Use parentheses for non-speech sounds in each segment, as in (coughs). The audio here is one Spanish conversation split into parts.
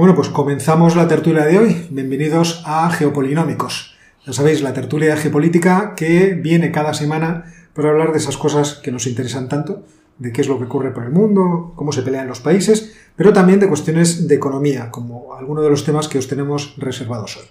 Bueno, pues comenzamos la tertulia de hoy. Bienvenidos a Geopolinómicos. Ya sabéis, la tertulia geopolítica que viene cada semana para hablar de esas cosas que nos interesan tanto, de qué es lo que ocurre por el mundo, cómo se pelean los países, pero también de cuestiones de economía, como algunos de los temas que os tenemos reservados hoy.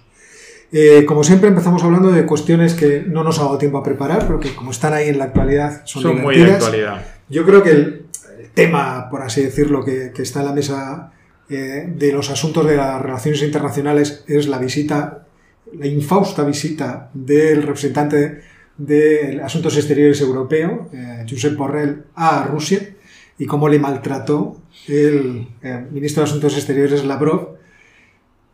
Eh, como siempre empezamos hablando de cuestiones que no nos ha dado tiempo a preparar, pero que como están ahí en la actualidad son, Son muy de actualidad. Yo creo que el, el tema, por así decirlo, que, que está en la mesa eh, de los asuntos de las relaciones internacionales es la visita, la infausta visita del representante de Asuntos Exteriores Europeo, eh, Josep Borrell, a Rusia y cómo le maltrató el eh, ministro de Asuntos Exteriores Lavrov,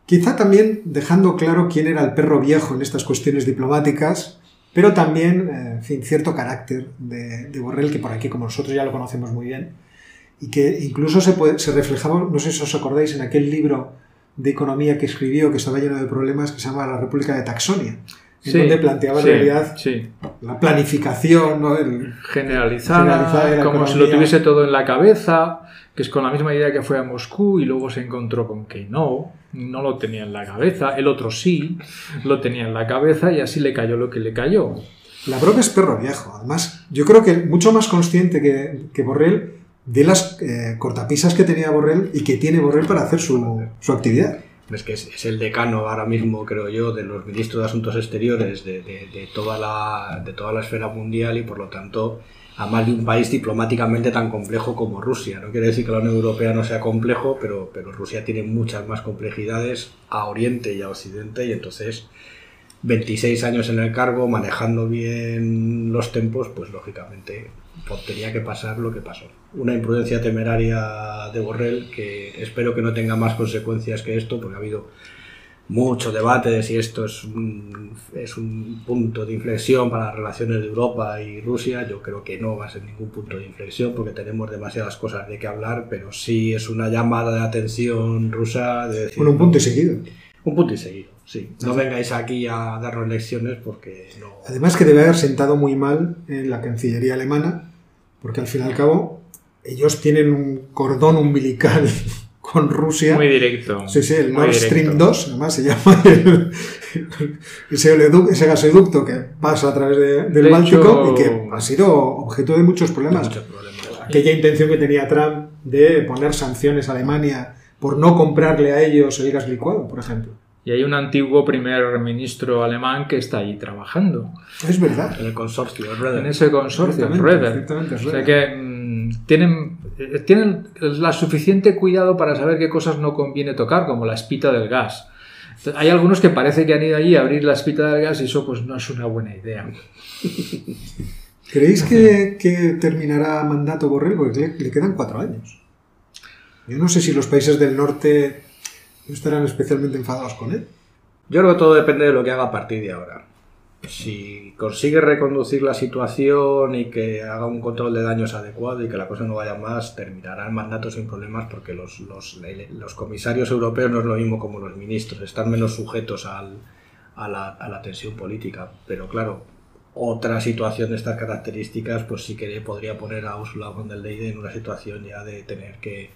quizá también dejando claro quién era el perro viejo en estas cuestiones diplomáticas, pero también, en fin, cierto carácter de, de Borrell, que por aquí, como nosotros ya lo conocemos muy bien, y que incluso se, puede- se reflejaba, no sé si os acordáis, en aquel libro de economía que escribió, que estaba lleno de problemas, que se llama La República de Taxonia, en Sí, donde planteaba sí, en realidad sí. la planificación, ¿no? El- generalizada, Generalizada de la como si economía. lo tuviese todo en la cabeza, que es con la misma idea que fue a Moscú y luego se encontró con que no, no lo tenía en la cabeza, el otro sí, lo tenía en la cabeza y así le cayó lo que le cayó. Lavrov es perro viejo. Además, yo creo que mucho más consciente que, que Borrell de las eh, cortapisas que tenía Borrell y que tiene Borrell para hacer su, su actividad. Es que es, el decano ahora mismo, creo yo, de los ministros de Asuntos Exteriores de, de- de toda la, de toda la esfera mundial y por lo tanto a más de un país diplomáticamente tan complejo como Rusia. No quiere decir que la Unión Europea no sea complejo, pero, pero Rusia tiene muchas más complejidades a Oriente y a Occidente y entonces 26 años en el cargo, manejando bien los tempos, pues lógicamente pues, tenía que pasar lo que pasó. Una imprudencia temeraria de Borrell que espero que no tenga más consecuencias que esto, porque ha habido mucho debate de si esto es un, es un punto de inflexión para las relaciones de Europa y Rusia. Yo creo que no va a ser ningún punto de inflexión porque tenemos demasiadas cosas de qué hablar, pero sí es una llamada de atención rusa de decir... Bueno, un punto y seguido. Un punto y seguido, sí. No vengáis aquí a darnos lecciones porque no... Además que debe haber sentado muy mal en la Cancillería alemana, porque al fin y al cabo ellos tienen un cordón umbilical (laughs) con Rusia. Muy directo. Sí, sí, el Nord. Stream 2, además se llama (laughs) el- ese, oleoducto- ese gasoducto que pasa a través de- del De Báltico hecho- y que ha sido objeto de muchos problemas. Muchos problemas. Aquella intención que tenía Trump de poner sanciones a Alemania por no comprarle a ellos el gas licuado, por ejemplo. Y hay un antiguo primer ministro alemán que está ahí trabajando Es verdad. En el consorcio, el Reder. en ese consorcio, Reder. O sea que mm, tienen, eh, tienen la suficiente cuidado para saber qué cosas no conviene tocar, como la espita del gas. Hay algunos que parece que han ido allí a abrir la espita del gas y eso pues no es una buena idea. (laughs) ¿Creéis que, que terminará mandato Borrell? Porque le, le quedan cuatro años. Yo no sé si los países del norte no estarán especialmente enfadados con él. Yo creo que todo depende de lo que haga a partir de ahora. Si consigue reconducir la situación y que haga un control de daños adecuado y que la cosa no vaya más, terminará el mandato sin problemas porque los, los, los comisarios europeos no es lo mismo como los ministros, están menos sujetos al- a, la, a la tensión política. Pero claro, otra situación de estas características, pues sí que podría poner a Ursula von der Leyen en una situación ya de tener que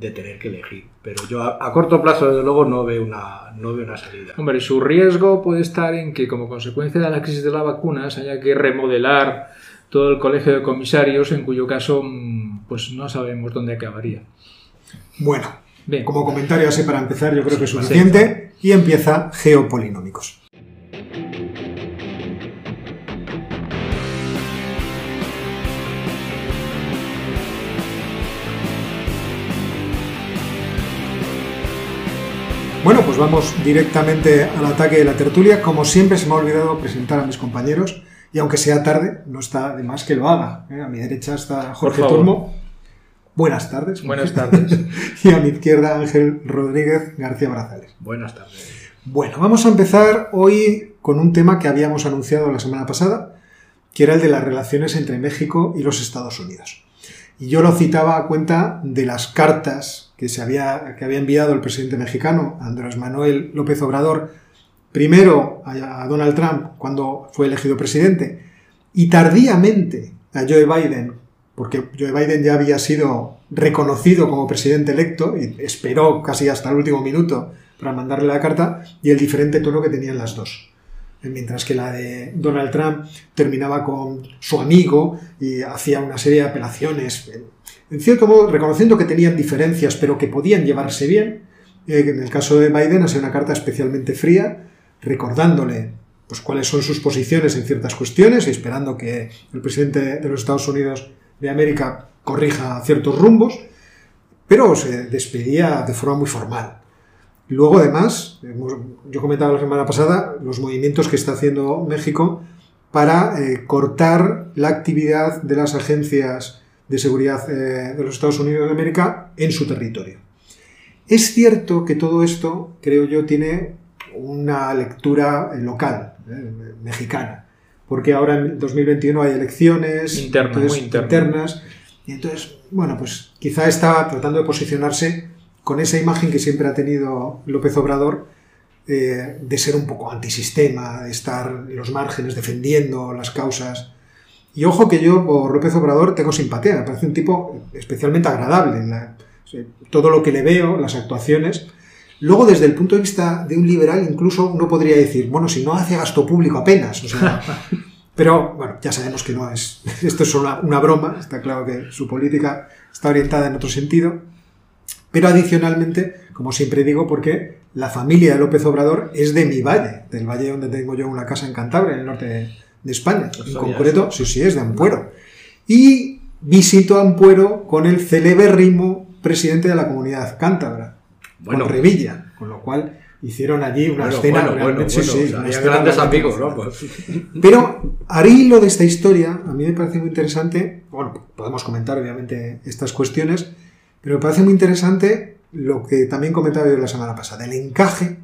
de tener que elegir. Pero yo a, a corto plazo, desde luego, no veo una, no veo una salida. Hombre, su riesgo puede estar en que como consecuencia de la crisis de las vacunas haya que remodelar todo el colegio de comisarios, en cuyo caso mm, pues no sabemos dónde acabaría. Bueno, Bien, como comentario así para empezar, yo creo que es suficiente. Y empieza Geopolinómicos. Bueno, pues vamos directamente al ataque de la tertulia. Como siempre, se me ha olvidado presentar a mis compañeros. Y aunque sea tarde, no está de más que lo haga. ¿eh? A mi derecha está Jorge. Turmo. Buenas tardes. buenas tardes. (laughs) Y a mi izquierda Ángel Rodríguez García Brazales. Buenas tardes. Bueno, vamos a empezar hoy con un tema que habíamos anunciado la semana pasada, que era el de las relaciones entre México y los Estados Unidos. Y yo lo citaba a cuenta de las cartas que, se había, que había enviado el presidente mexicano, Andrés Manuel López Obrador, primero a, Donald Trump cuando fue elegido presidente, y tardíamente a Joe Biden porque Joe Biden ya había sido reconocido como presidente electo y esperó casi hasta el último minuto para mandarle la carta, y el diferente tono que tenían las dos. Mientras que la de Donald Trump terminaba con su amigo y hacía una serie de apelaciones, en cierto modo reconociendo que tenían diferencias, pero que podían llevarse bien. Eh, en el caso de Biden ha sido una carta especialmente fría, recordándole pues, cuáles son sus posiciones en ciertas cuestiones y esperando que el presidente de los Estados Unidos de América corrija ciertos rumbos, pero se despedía de forma muy formal. Luego, además, yo comentaba la semana pasada los movimientos que está haciendo México para eh, cortar la actividad de las agencias de seguridad eh, de los Estados Unidos de América en su territorio. Es cierto que todo esto, creo yo, tiene una lectura local, eh, mexicana, porque ahora en 2021 hay elecciones internas, y entonces, bueno, pues quizá está tratando de posicionarse con esa imagen que siempre ha tenido López Obrador eh, de ser un poco antisistema, de estar en los márgenes defendiendo las causas. Y ojo que yo por López Obrador tengo simpatía, me parece un tipo especialmente agradable. En todo lo que le veo, las actuaciones, Luego, desde el punto de vista de un liberal, incluso uno podría decir, bueno, si no hace gasto público apenas. (laughs) pero bueno, ya sabemos que no es. (laughs) Esto es solo una, broma, está claro que su política está orientada en otro sentido. Pero adicionalmente, como siempre digo, porque la familia de López Obrador es de mi valle, del valle donde tengo yo una casa en Cantabria, en el norte de, España. en concreto, sí, sí, es de Ampuero. Y visito Ampuero con el celebérrimo presidente de la comunidad cántabra, bueno, con Revilla, con lo cual hicieron allí una escena realmente sí, sí, grandes amigos, ¿no? Pues. Pero al hilo de esta historia, a mí me parece muy interesante, bueno, podemos comentar obviamente estas cuestiones, pero me parece muy interesante lo que también comentaba yo la semana pasada, el encaje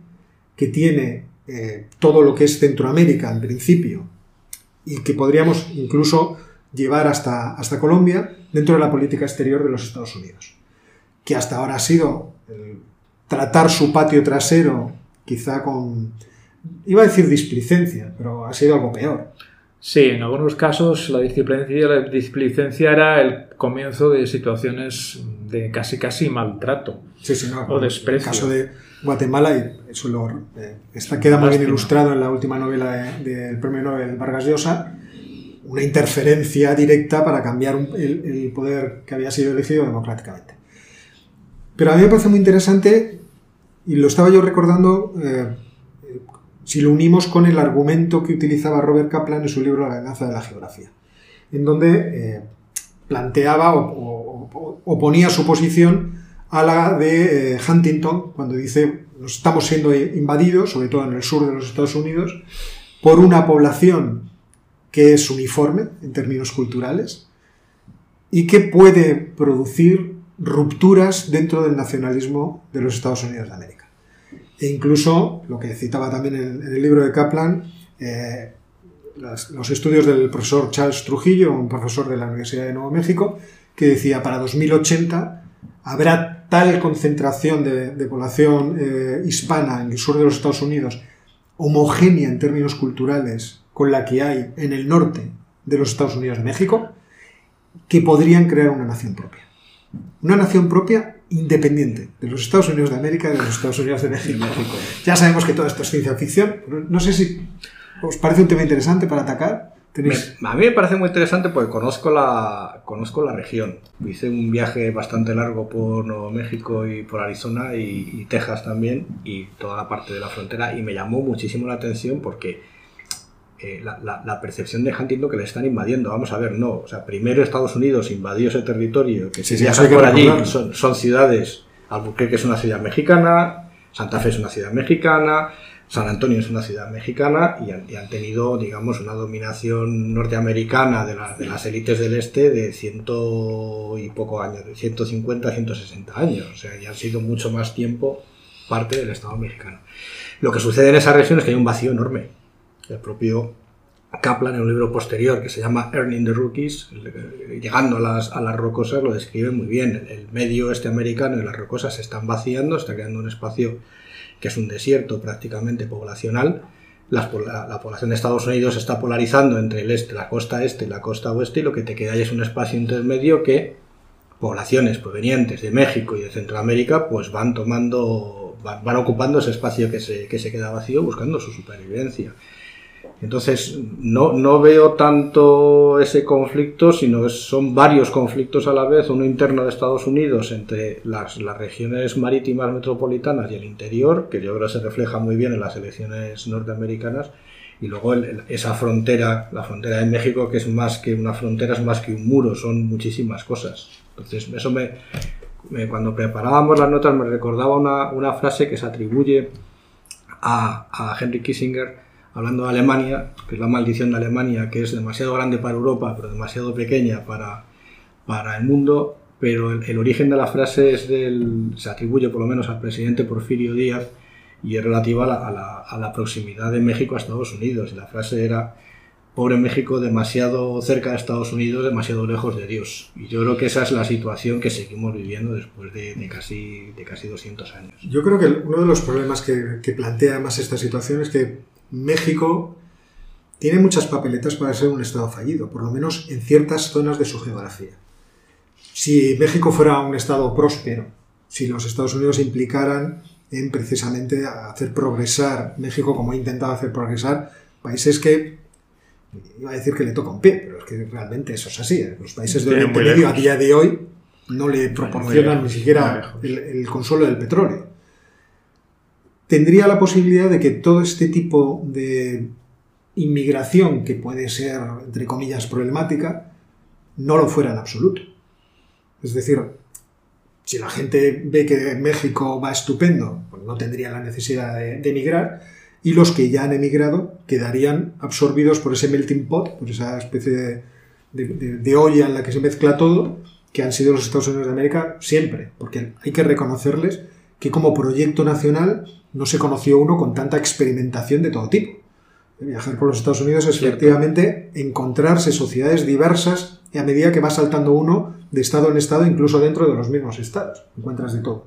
que tiene eh, todo lo que es Centroamérica en principio y que podríamos incluso llevar hasta, hasta Colombia dentro de la política exterior de los Estados Unidos, que hasta ahora ha sido tratar su patio trasero, quizá con, iba a decir displicencia, pero ha sido algo peor. Sí, en algunos casos la displicencia, la displicencia era el comienzo de situaciones de casi casi maltrato sí, sí, no, o desprecio. En el caso de Guatemala, y eso lo, eh, queda muy bien ilustrado en la última novela del premio Nobel Vargas Llosa, una interferencia directa para cambiar el, el poder que había sido elegido democráticamente. Pero a mí me parece muy interesante, y lo estaba yo recordando, eh, si lo unimos con el argumento que utilizaba Robert Kaplan en su libro La venganza de la geografía, en donde eh, planteaba o, oponía su posición a la de eh, Huntington, cuando dice, estamos siendo invadidos, sobre todo en el sur de los Estados Unidos, por una población que es uniforme en términos culturales y que puede producir rupturas dentro del nacionalismo de los Estados Unidos de América. E incluso, lo que citaba también en, el libro de Kaplan, eh, los estudios del profesor Charles Trujillo, un profesor de la Universidad de Nuevo México, que decía para 2080 habrá tal concentración de, población eh, hispana en el sur de los Estados Unidos, homogénea en términos culturales con la que hay en el norte de los Estados Unidos de México, que podrían crear una nación propia una nación propia independiente de los Estados Unidos de América y de los Estados Unidos de México. Ya sabemos que todo esto es ciencia ficción, no sé si os parece un tema interesante para atacar. A mí me parece muy interesante porque conozco la, conozco la región. Hice un viaje bastante largo por Nuevo México y por Arizona y Texas también y toda la parte de la frontera y me llamó muchísimo la atención porque eh, la, percepción de Huntington que le están invadiendo. Vamos a ver, no. O sea, primero Estados Unidos invadió ese territorio, que se viaja por allí, son, son, ciudades. Albuquerque es una ciudad mexicana, Santa Fe es una ciudad mexicana, San Antonio es una ciudad mexicana y han, tenido, digamos, una dominación norteamericana de, de, las élites del este de ciento y poco años, de 150 a 160 años. O sea, ya han sido mucho más tiempo parte del Estado mexicano. Lo que sucede en esa región es que hay un vacío enorme el propio Kaplan en un libro posterior que se llama Earning the Rookies, llegando a las, a las rocosas, lo describe muy bien. El medio este americano y las rocosas se están vaciando, está creando un espacio que es un desierto prácticamente poblacional, la, la, población de Estados Unidos está polarizando entre el este, la costa este y la costa oeste y lo que te queda ahí es un espacio intermedio que poblaciones provenientes de México y de Centroamérica pues van tomando, van, van ocupando ese espacio que se, que se queda vacío buscando su supervivencia. Entonces, no, no veo tanto ese conflicto, sino son varios conflictos a la vez, uno interno de Estados Unidos entre las, las regiones marítimas metropolitanas y el interior, que yo creo que se refleja muy bien en las elecciones norteamericanas, y luego el, esa frontera, la frontera de México, que es más que una frontera, es más que un muro, son muchísimas cosas. Entonces, eso me, me cuando preparábamos las notas me recordaba una, una frase que se atribuye a, a Henry Kissinger, hablando de Alemania, que es la maldición de Alemania, que es demasiado grande para Europa, pero demasiado pequeña para, para el mundo, pero el, el, origen de la frase es del, se atribuye por lo menos al presidente Porfirio Díaz y es relativa a la, a la, a la proximidad de México a Estados Unidos. Y la frase era, pobre México, demasiado cerca de Estados Unidos, demasiado lejos de Dios. Y yo creo que esa es la situación que seguimos viviendo después de, de casi, de casi 200 años. Yo creo que uno de los problemas que, que plantea más esta situación es que México tiene muchas papeletas para ser un Estado fallido, por lo menos en ciertas zonas de su geografía. Si México fuera un Estado próspero, si los Estados Unidos implicaran en precisamente hacer progresar México como ha intentado hacer progresar países que iba a decir que le toca un pie, pero es que realmente eso es así. Los países de Oriente Medio a día de hoy no le proporcionan ni siquiera el, el consuelo del petróleo tendría la posibilidad de que todo este tipo de inmigración, que puede ser, entre comillas, problemática, no lo fuera en absoluto. Es decir, si la gente ve que México va estupendo, pues no tendría la necesidad de, emigrar, y los que ya han emigrado quedarían absorbidos por ese melting pot, por esa especie de, de olla en la que se mezcla todo, que han sido los Estados Unidos de América siempre, porque hay que reconocerles que como proyecto nacional no se conoció uno con tanta experimentación de todo tipo. Viajar por los Estados Unidos es efectivamente encontrarse sociedades diversas y a medida que va saltando uno de estado en estado, incluso dentro de los mismos estados, encuentras de todo.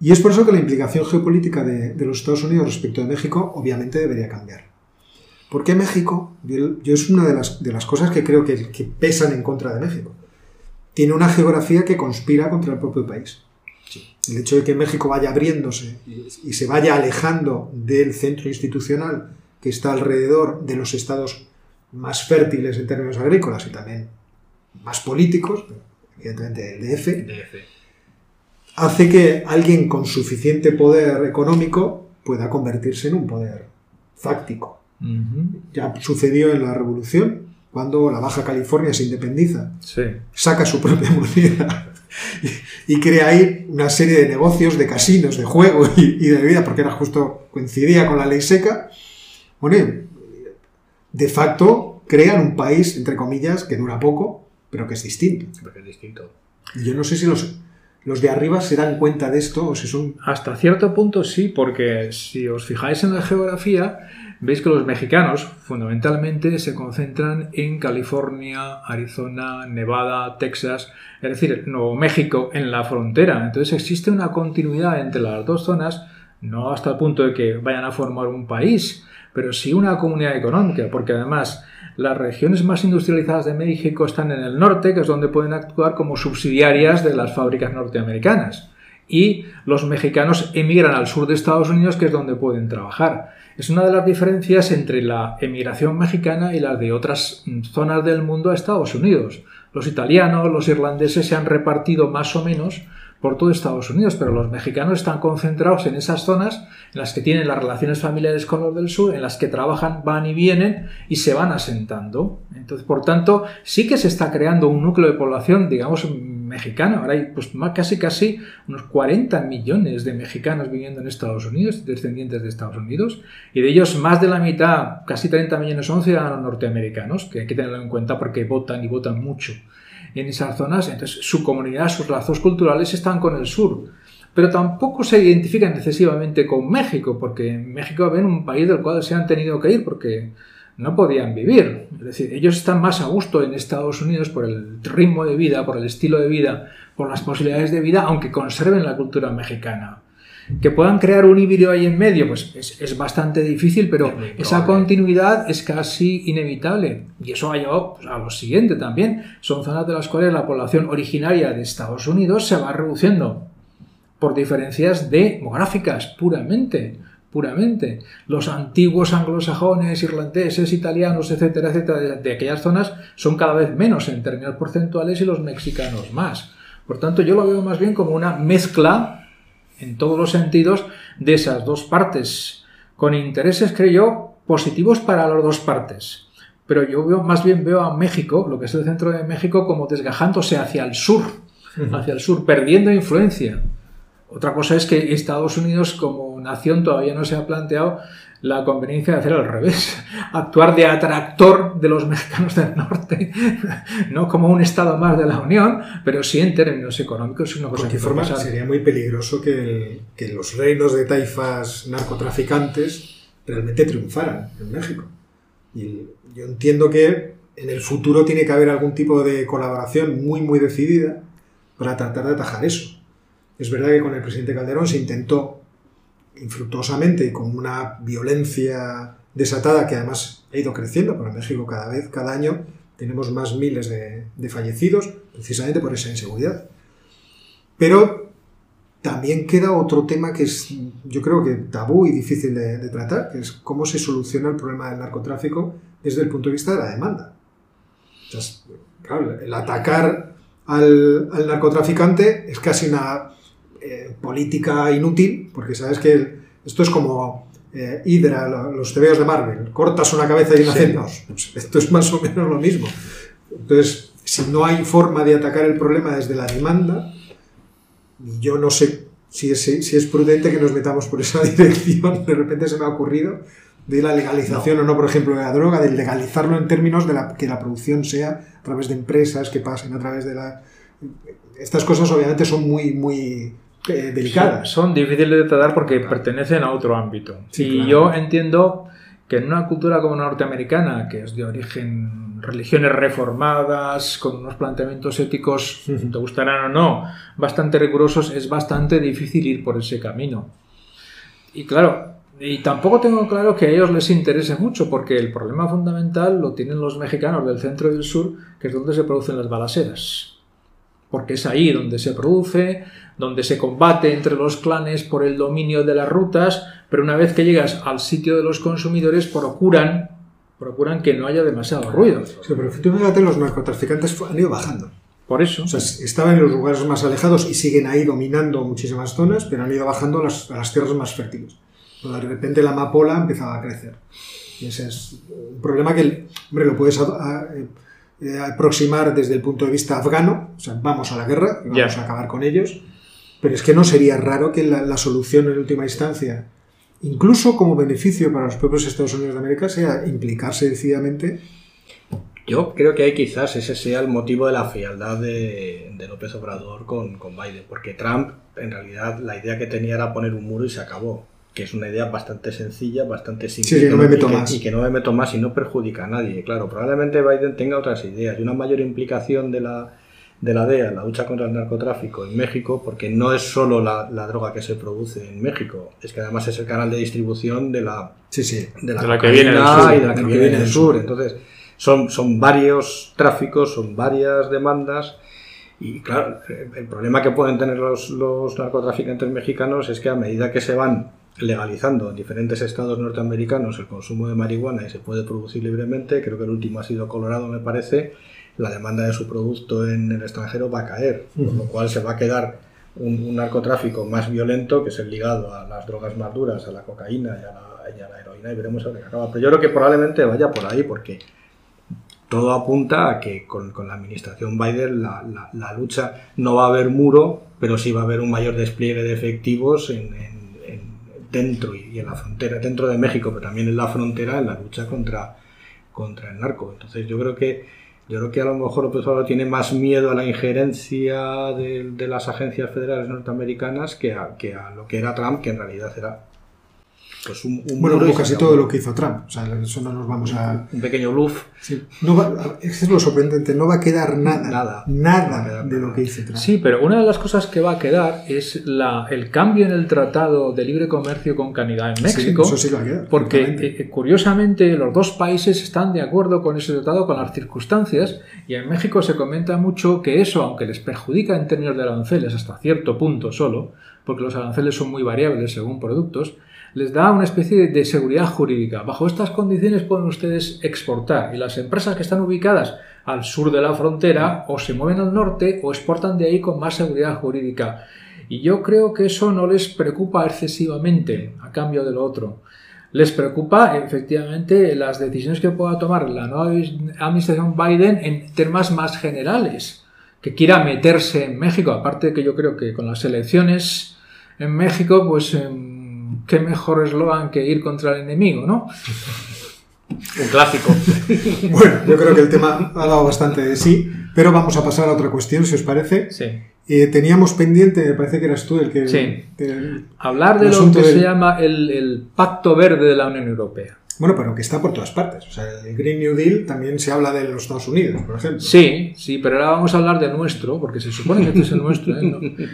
Y es por eso que la implicación geopolítica de, de los Estados Unidos respecto de México obviamente debería cambiar. ¿Por qué México? Yo es una de las, de las cosas que creo que, que pesan en contra de México. Tiene una geografía que conspira contra el propio país. El hecho de que México vaya abriéndose y se vaya alejando del centro institucional que está alrededor de los estados más fértiles en términos agrícolas y también más políticos, evidentemente el DF, DF. hace que alguien con suficiente poder económico pueda convertirse en un poder fáctico. Uh -huh. Ya sucedió en la Revolución, cuando la Baja California se independiza, Sí. saca su propia moneda y, (laughs) y crea ahí una serie de negocios, de casinos, de juego y, y, de bebida, porque era justo, coincidía con la ley seca. Bueno, de facto crean un país, entre comillas, que dura poco, pero que es distinto. Porque es distinto. Y yo no sé si los, los de arriba se dan cuenta de esto o si son... Hasta cierto punto sí, porque si os fijáis en la geografía, veis que los mexicanos fundamentalmente se concentran en California, Arizona, Nevada, Texas, es decir, Nuevo México en la frontera. Entonces existe una continuidad entre las dos zonas, no hasta el punto de que vayan a formar un país, pero sí una comunidad económica, porque además las regiones más industrializadas de México están en el norte, que es donde pueden actuar como subsidiarias de las fábricas norteamericanas. Y los mexicanos emigran al sur de Estados Unidos, que es donde pueden trabajar. Es una de las diferencias entre la emigración mexicana y las de otras zonas del mundo a Estados Unidos. Los italianos, los irlandeses se han repartido más o menos por todo Estados Unidos, pero los mexicanos están concentrados en esas zonas en las que tienen las relaciones familiares con los del sur, en las que trabajan, van y vienen y se van asentando. Entonces, por tanto, sí que se está creando un núcleo de población, digamos, mexicano. Ahora hay pues, más, casi casi unos 40 millones de mexicanos viviendo en Estados Unidos, descendientes de Estados Unidos, y de ellos más de la mitad, casi 30 millones, son ciudadanos norteamericanos, que hay que tenerlo en cuenta porque votan y votan mucho en esas zonas, entonces su comunidad, sus lazos culturales están con el sur. Pero tampoco se identifican excesivamente con México, porque México ven un país del cual se han tenido que ir porque no podían vivir. Es decir, ellos están más a gusto en Estados Unidos por el ritmo de vida, por el estilo de vida, por las posibilidades de vida, aunque conserven la cultura mexicana. Que puedan crear un híbrido ahí en medio, pues es, bastante difícil, pero esa continuidad es casi inevitable. Y eso ha llevado pues, a lo siguiente también. Son zonas de las cuales la población originaria de Estados Unidos se va reduciendo por diferencias demográficas puramente puramente. Los antiguos anglosajones, irlandeses, italianos, etcétera, etcétera, de, aquellas zonas son cada vez menos en términos porcentuales y los mexicanos más. Por tanto, yo lo veo más bien como una mezcla, en todos los sentidos, de esas dos partes, con intereses, creo yo, positivos para las dos partes. Pero yo veo, más bien veo a México, lo que es el centro de México, como desgajándose hacia el sur, hacia el sur, perdiendo influencia. Otra cosa es que Estados Unidos como nación todavía no se ha planteado la conveniencia de hacer al revés, (laughs) actuar de atractor de los mexicanos del norte, (laughs) no como un estado más de la Unión, pero sí en términos económicos. Una cosa de forma sería muy peligroso que, que, los reinos de taifas narcotraficantes realmente triunfaran en México. Y yo entiendo que en el futuro tiene que haber algún tipo de colaboración muy, muy decidida para tratar de atajar eso. Es verdad que con el presidente Calderón se intentó infructuosamente y con una violencia desatada que además ha ido creciendo, porque en México cada vez, cada año, tenemos más miles de, fallecidos precisamente por esa inseguridad. Pero también queda otro tema que es, yo creo que tabú y difícil de, tratar, que es cómo se soluciona el problema del narcotráfico desde el punto de vista de la demanda. el atacar al, al narcotraficante es casi una eh, política inútil, porque sabes que esto es como eh, Hydra, los tebeos de Marvel, cortas una cabeza y nacen dos. Pues esto es más o menos lo mismo. Entonces, si no hay forma de atacar el problema desde la demanda, yo no sé si es, si es prudente que nos metamos por esa (laughs) dirección, de repente se me ha ocurrido, de la legalización o no, por ejemplo, de la droga, de legalizarlo en términos de la, que la producción sea a través de empresas, que pasen a través de la... Estas cosas obviamente son muy, muy eh, delicadas. Son, difíciles de tratar porque pertenecen a otro ámbito. y yo entiendo que en una cultura como norteamericana, que es de origen religiones reformadas, con unos planteamientos éticos, te gustarán o no, bastante rigurosos, es bastante difícil ir por ese camino. Y claro, y tampoco tengo claro que a ellos les interese mucho, porque el problema fundamental lo tienen los mexicanos del centro y del sur, que es donde se producen las balaceras. Porque es ahí donde se produce, donde se combate entre los clanes por el dominio de las rutas, pero una vez que llegas al sitio de los consumidores procuran, procuran que no haya demasiado ruido. Sí, pero fíjate, los narcotraficantes han ido bajando. Por eso. O sea, estaban en los lugares más alejados y siguen ahí dominando muchísimas zonas, pero han ido bajando a las, tierras más fértiles. de repente la amapola empezaba a crecer. Y ese es un problema que, hombre, lo puedes eh, aproximar desde el punto de vista afgano, o sea, vamos a la guerra, vamos a acabar con ellos, pero es que no sería raro que la, solución en última instancia, incluso como beneficio para los propios Estados Unidos de América, sea implicarse decididamente. Yo creo que ahí quizás ese sea el motivo de la frialdad de, López Obrador con, con, Biden, porque Trump, en realidad, la idea que tenía era poner un muro y se acabó. Que es una idea bastante sencilla, bastante simple. Sí, que no me meto más. y que no me meto más y no perjudica a nadie. Claro, probablemente Biden tenga otras ideas y una mayor implicación de la, de la DEA, la lucha contra el narcotráfico en México, porque no es solo la, droga que se produce en México, es que además es el canal de distribución de la, sí, sí. De la, que viene del sur, y de la que, viene del sur. Entonces, son, son varios tráficos, son varias demandas. Y claro, el problema que pueden tener los, los narcotraficantes mexicanos es que a medida que se van legalizando en diferentes estados norteamericanos el consumo de marihuana y se puede producir libremente, creo que el último ha sido Colorado, me parece, la demanda de su producto en el extranjero va a caer, con lo cual se va a quedar un, narcotráfico más violento que es el ligado a las drogas más duras, a la cocaína y a la, heroína y veremos a qué acaba. Pero yo creo que probablemente vaya por ahí porque todo apunta a que con, la administración Biden la, lucha no va a haber muro, pero sí va a haber un mayor despliegue de efectivos en, dentro y, en la frontera, dentro de México, pero también en la frontera en la lucha contra, contra el narco. Entonces yo creo que yo creo que a lo mejor López Obrador tiene más miedo a la injerencia de, las agencias federales norteamericanas que a, que a, lo que era Trump, que en realidad era pues un, un Bueno, muro casi todo lo que hizo Trump. O sea, eso no nos vamos a... Un pequeño bluff. sí. No va- es lo sorprendente, no va a quedar nada. Nada. Nada, No de lo que hizo Trump. Sí, pero una de las cosas que va a quedar es la, el cambio en el Tratado de Libre Comercio con Canadá en México. eso sí va a quedar, Porque eh, curiosamente los dos países están de acuerdo con ese tratado, con las circunstancias, y en México se comenta mucho que eso, aunque les perjudica en términos de aranceles hasta cierto punto solo, porque los aranceles son muy variables según productos, les da una especie de, seguridad jurídica. Bajo estas condiciones pueden ustedes exportar y las empresas que están ubicadas al sur de la frontera o se mueven al norte o exportan de ahí con más seguridad jurídica. Y yo creo que eso no les preocupa excesivamente a cambio de lo otro. Les preocupa efectivamente las decisiones que pueda tomar la nueva administración Biden en temas más generales, que quiera meterse en México. Aparte de que yo creo que con las elecciones en México, pues em, qué mejor eslogan que ir contra el enemigo, ¿no? Un clásico. (laughs) Bueno, yo creo que el tema ha dado bastante de sí, pero vamos a pasar a otra cuestión, si os parece. Sí. Eh, teníamos pendiente, me parece que eras tú el que... Sí. Hablar de El lo que se llama el, el Pacto Verde de la Unión Europea. Bueno, pero que está por todas partes. O sea, el Green New Deal también se habla de los Estados Unidos, por ejemplo. Sí, sí, pero ahora vamos a hablar del nuestro, porque se supone que este es el nuestro. ¿eh?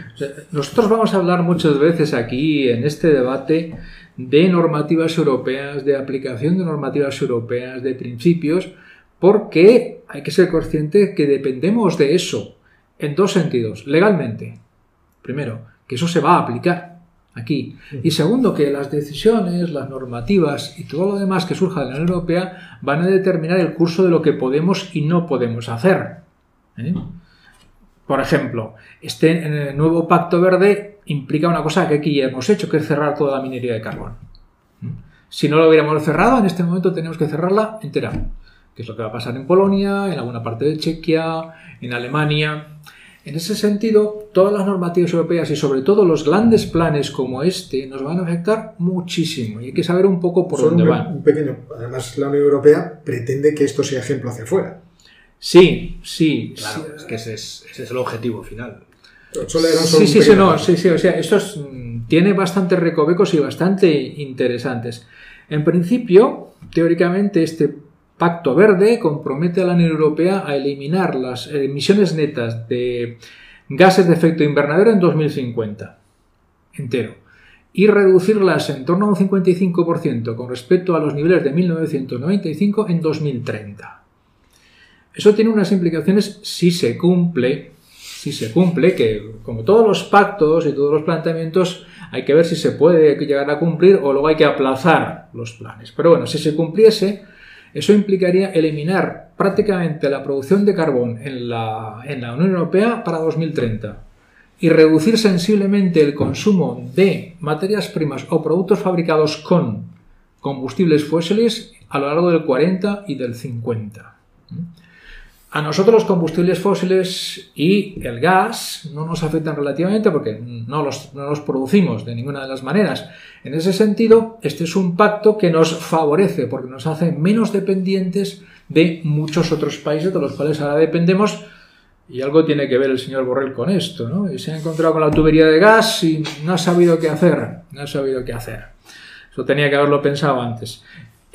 Nosotros vamos a hablar muchas veces aquí en este debate de normativas europeas, de aplicación de normativas europeas, de principios, porque hay que ser consciente que dependemos de eso en dos sentidos. Legalmente, primero, que eso se va a aplicar aquí. Y segundo, que las decisiones, las normativas y todo lo demás que surja de la Unión Europea van a determinar el curso de lo que podemos y no podemos hacer. ¿eh? Por ejemplo, este nuevo Pacto Verde implica una cosa que aquí ya hemos hecho, que es cerrar toda la minería de carbón. ¿eh? Si no lo hubiéramos cerrado, en este momento tenemos que cerrarla entera, que es lo que va a pasar en Polonia, en alguna parte de Chequia, en Alemania. En ese sentido, todas las normativas europeas y sobre todo los grandes planes como este nos van a afectar muchísimo y hay que saber un poco por Son dónde un, van. un pequeño. Además, la Unión Europea pretende que esto sea ejemplo hacia afuera. Sí, sí, Claro, sí. es que ese es, ese es el objetivo final. Sí, sí, sí, no, sí, sí, o sea, esto es, mm, tiene bastantes recovecos y bastante interesantes. En principio, teóricamente, este pacto verde compromete a la Unión Europea a eliminar las emisiones netas de gases de efecto invernadero en 2050, entero, y reducirlas en torno a un 55% con respecto a los niveles de 1995 en 2030. Eso tiene unas implicaciones si se cumple, si se cumple, que como todos los pactos y todos los planteamientos, hay que ver si se puede llegar a cumplir o luego hay que aplazar los planes. Pero bueno, si se cumpliese, eso implicaría eliminar prácticamente la producción de carbón en la, en la Unión Europea para 2030 y reducir sensiblemente el consumo de materias primas o productos fabricados con combustibles fósiles a lo largo del 40 y del 50. A nosotros los combustibles fósiles y el gas no nos afectan relativamente porque no los, no los producimos de ninguna de las maneras. En ese sentido, este es un pacto que nos favorece porque nos hace menos dependientes de muchos otros países de los cuales ahora dependemos. Y algo tiene que ver el señor Borrell con esto, ¿no? Y se ha encontrado con la tubería de gas y no ha sabido qué hacer. No ha sabido qué hacer. Eso tenía que haberlo pensado antes.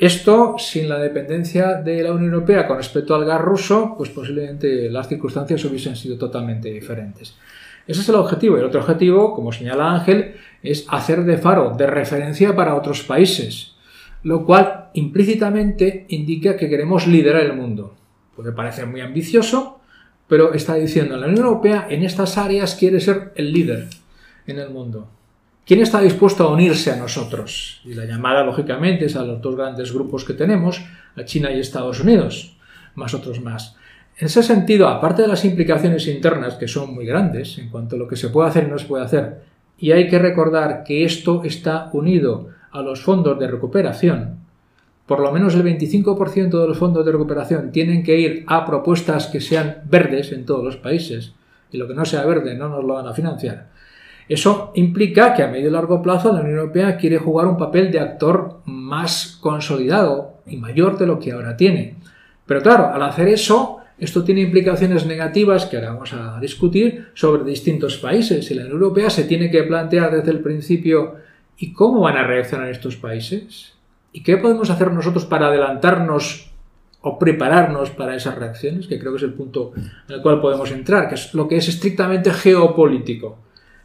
Esto, sin la dependencia de la Unión Europea con respecto al gas ruso, pues posiblemente las circunstancias hubiesen sido totalmente diferentes. Ese es el objetivo. Y el otro objetivo, como señala Ángel, es hacer de faro, de referencia para otros países, lo cual implícitamente indica que queremos liderar el mundo. Puede parecer muy ambicioso, pero está diciendo la Unión Europea en estas áreas quiere ser el líder en el mundo. ¿Quién está dispuesto a unirse a nosotros? Y la llamada, lógicamente, es a los dos grandes grupos que tenemos, a China y Estados Unidos, más otros más. En ese sentido, aparte de las implicaciones internas, que son muy grandes en cuanto a lo que se puede hacer y no se puede hacer, y hay que recordar que esto está unido a los fondos de recuperación, por lo menos el 25% de los fondos de recuperación tienen que ir a propuestas que sean verdes en todos los países, y lo que no sea verde no nos lo van a financiar. Eso implica que a medio y largo plazo la Unión Europea quiere jugar un papel de actor más consolidado y mayor de lo que ahora tiene. Pero claro, al hacer eso, esto tiene implicaciones negativas que ahora vamos a discutir sobre distintos países. Y la Unión Europea se tiene que plantear desde el principio ¿Y cómo van a reaccionar estos países? ¿Y qué podemos hacer nosotros para adelantarnos o prepararnos para esas reacciones? Que creo que es el punto en el cual podemos entrar, que es lo que es estrictamente geopolítico.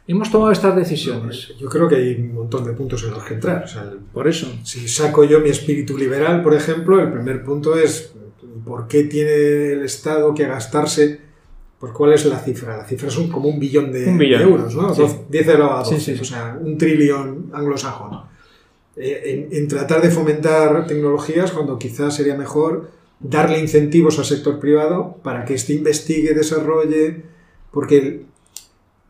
Hemos tomado estas decisiones. Yo creo que hay un montón de puntos en los que entrar. O sea, Por eso. si saco yo mi espíritu liberal, por ejemplo, el primer punto es por qué tiene el Estado que gastarse, por cuál es la cifra. La cifra es como un billón de, Un billón. de euros, ¿no? Sí. Doce- 10 elevado a 12, Sí, sí, sí. o sea, un trillón anglosajón. Eh, en, en tratar de fomentar tecnologías cuando quizás sería mejor darle incentivos al sector privado para que éste investigue, desarrolle, porque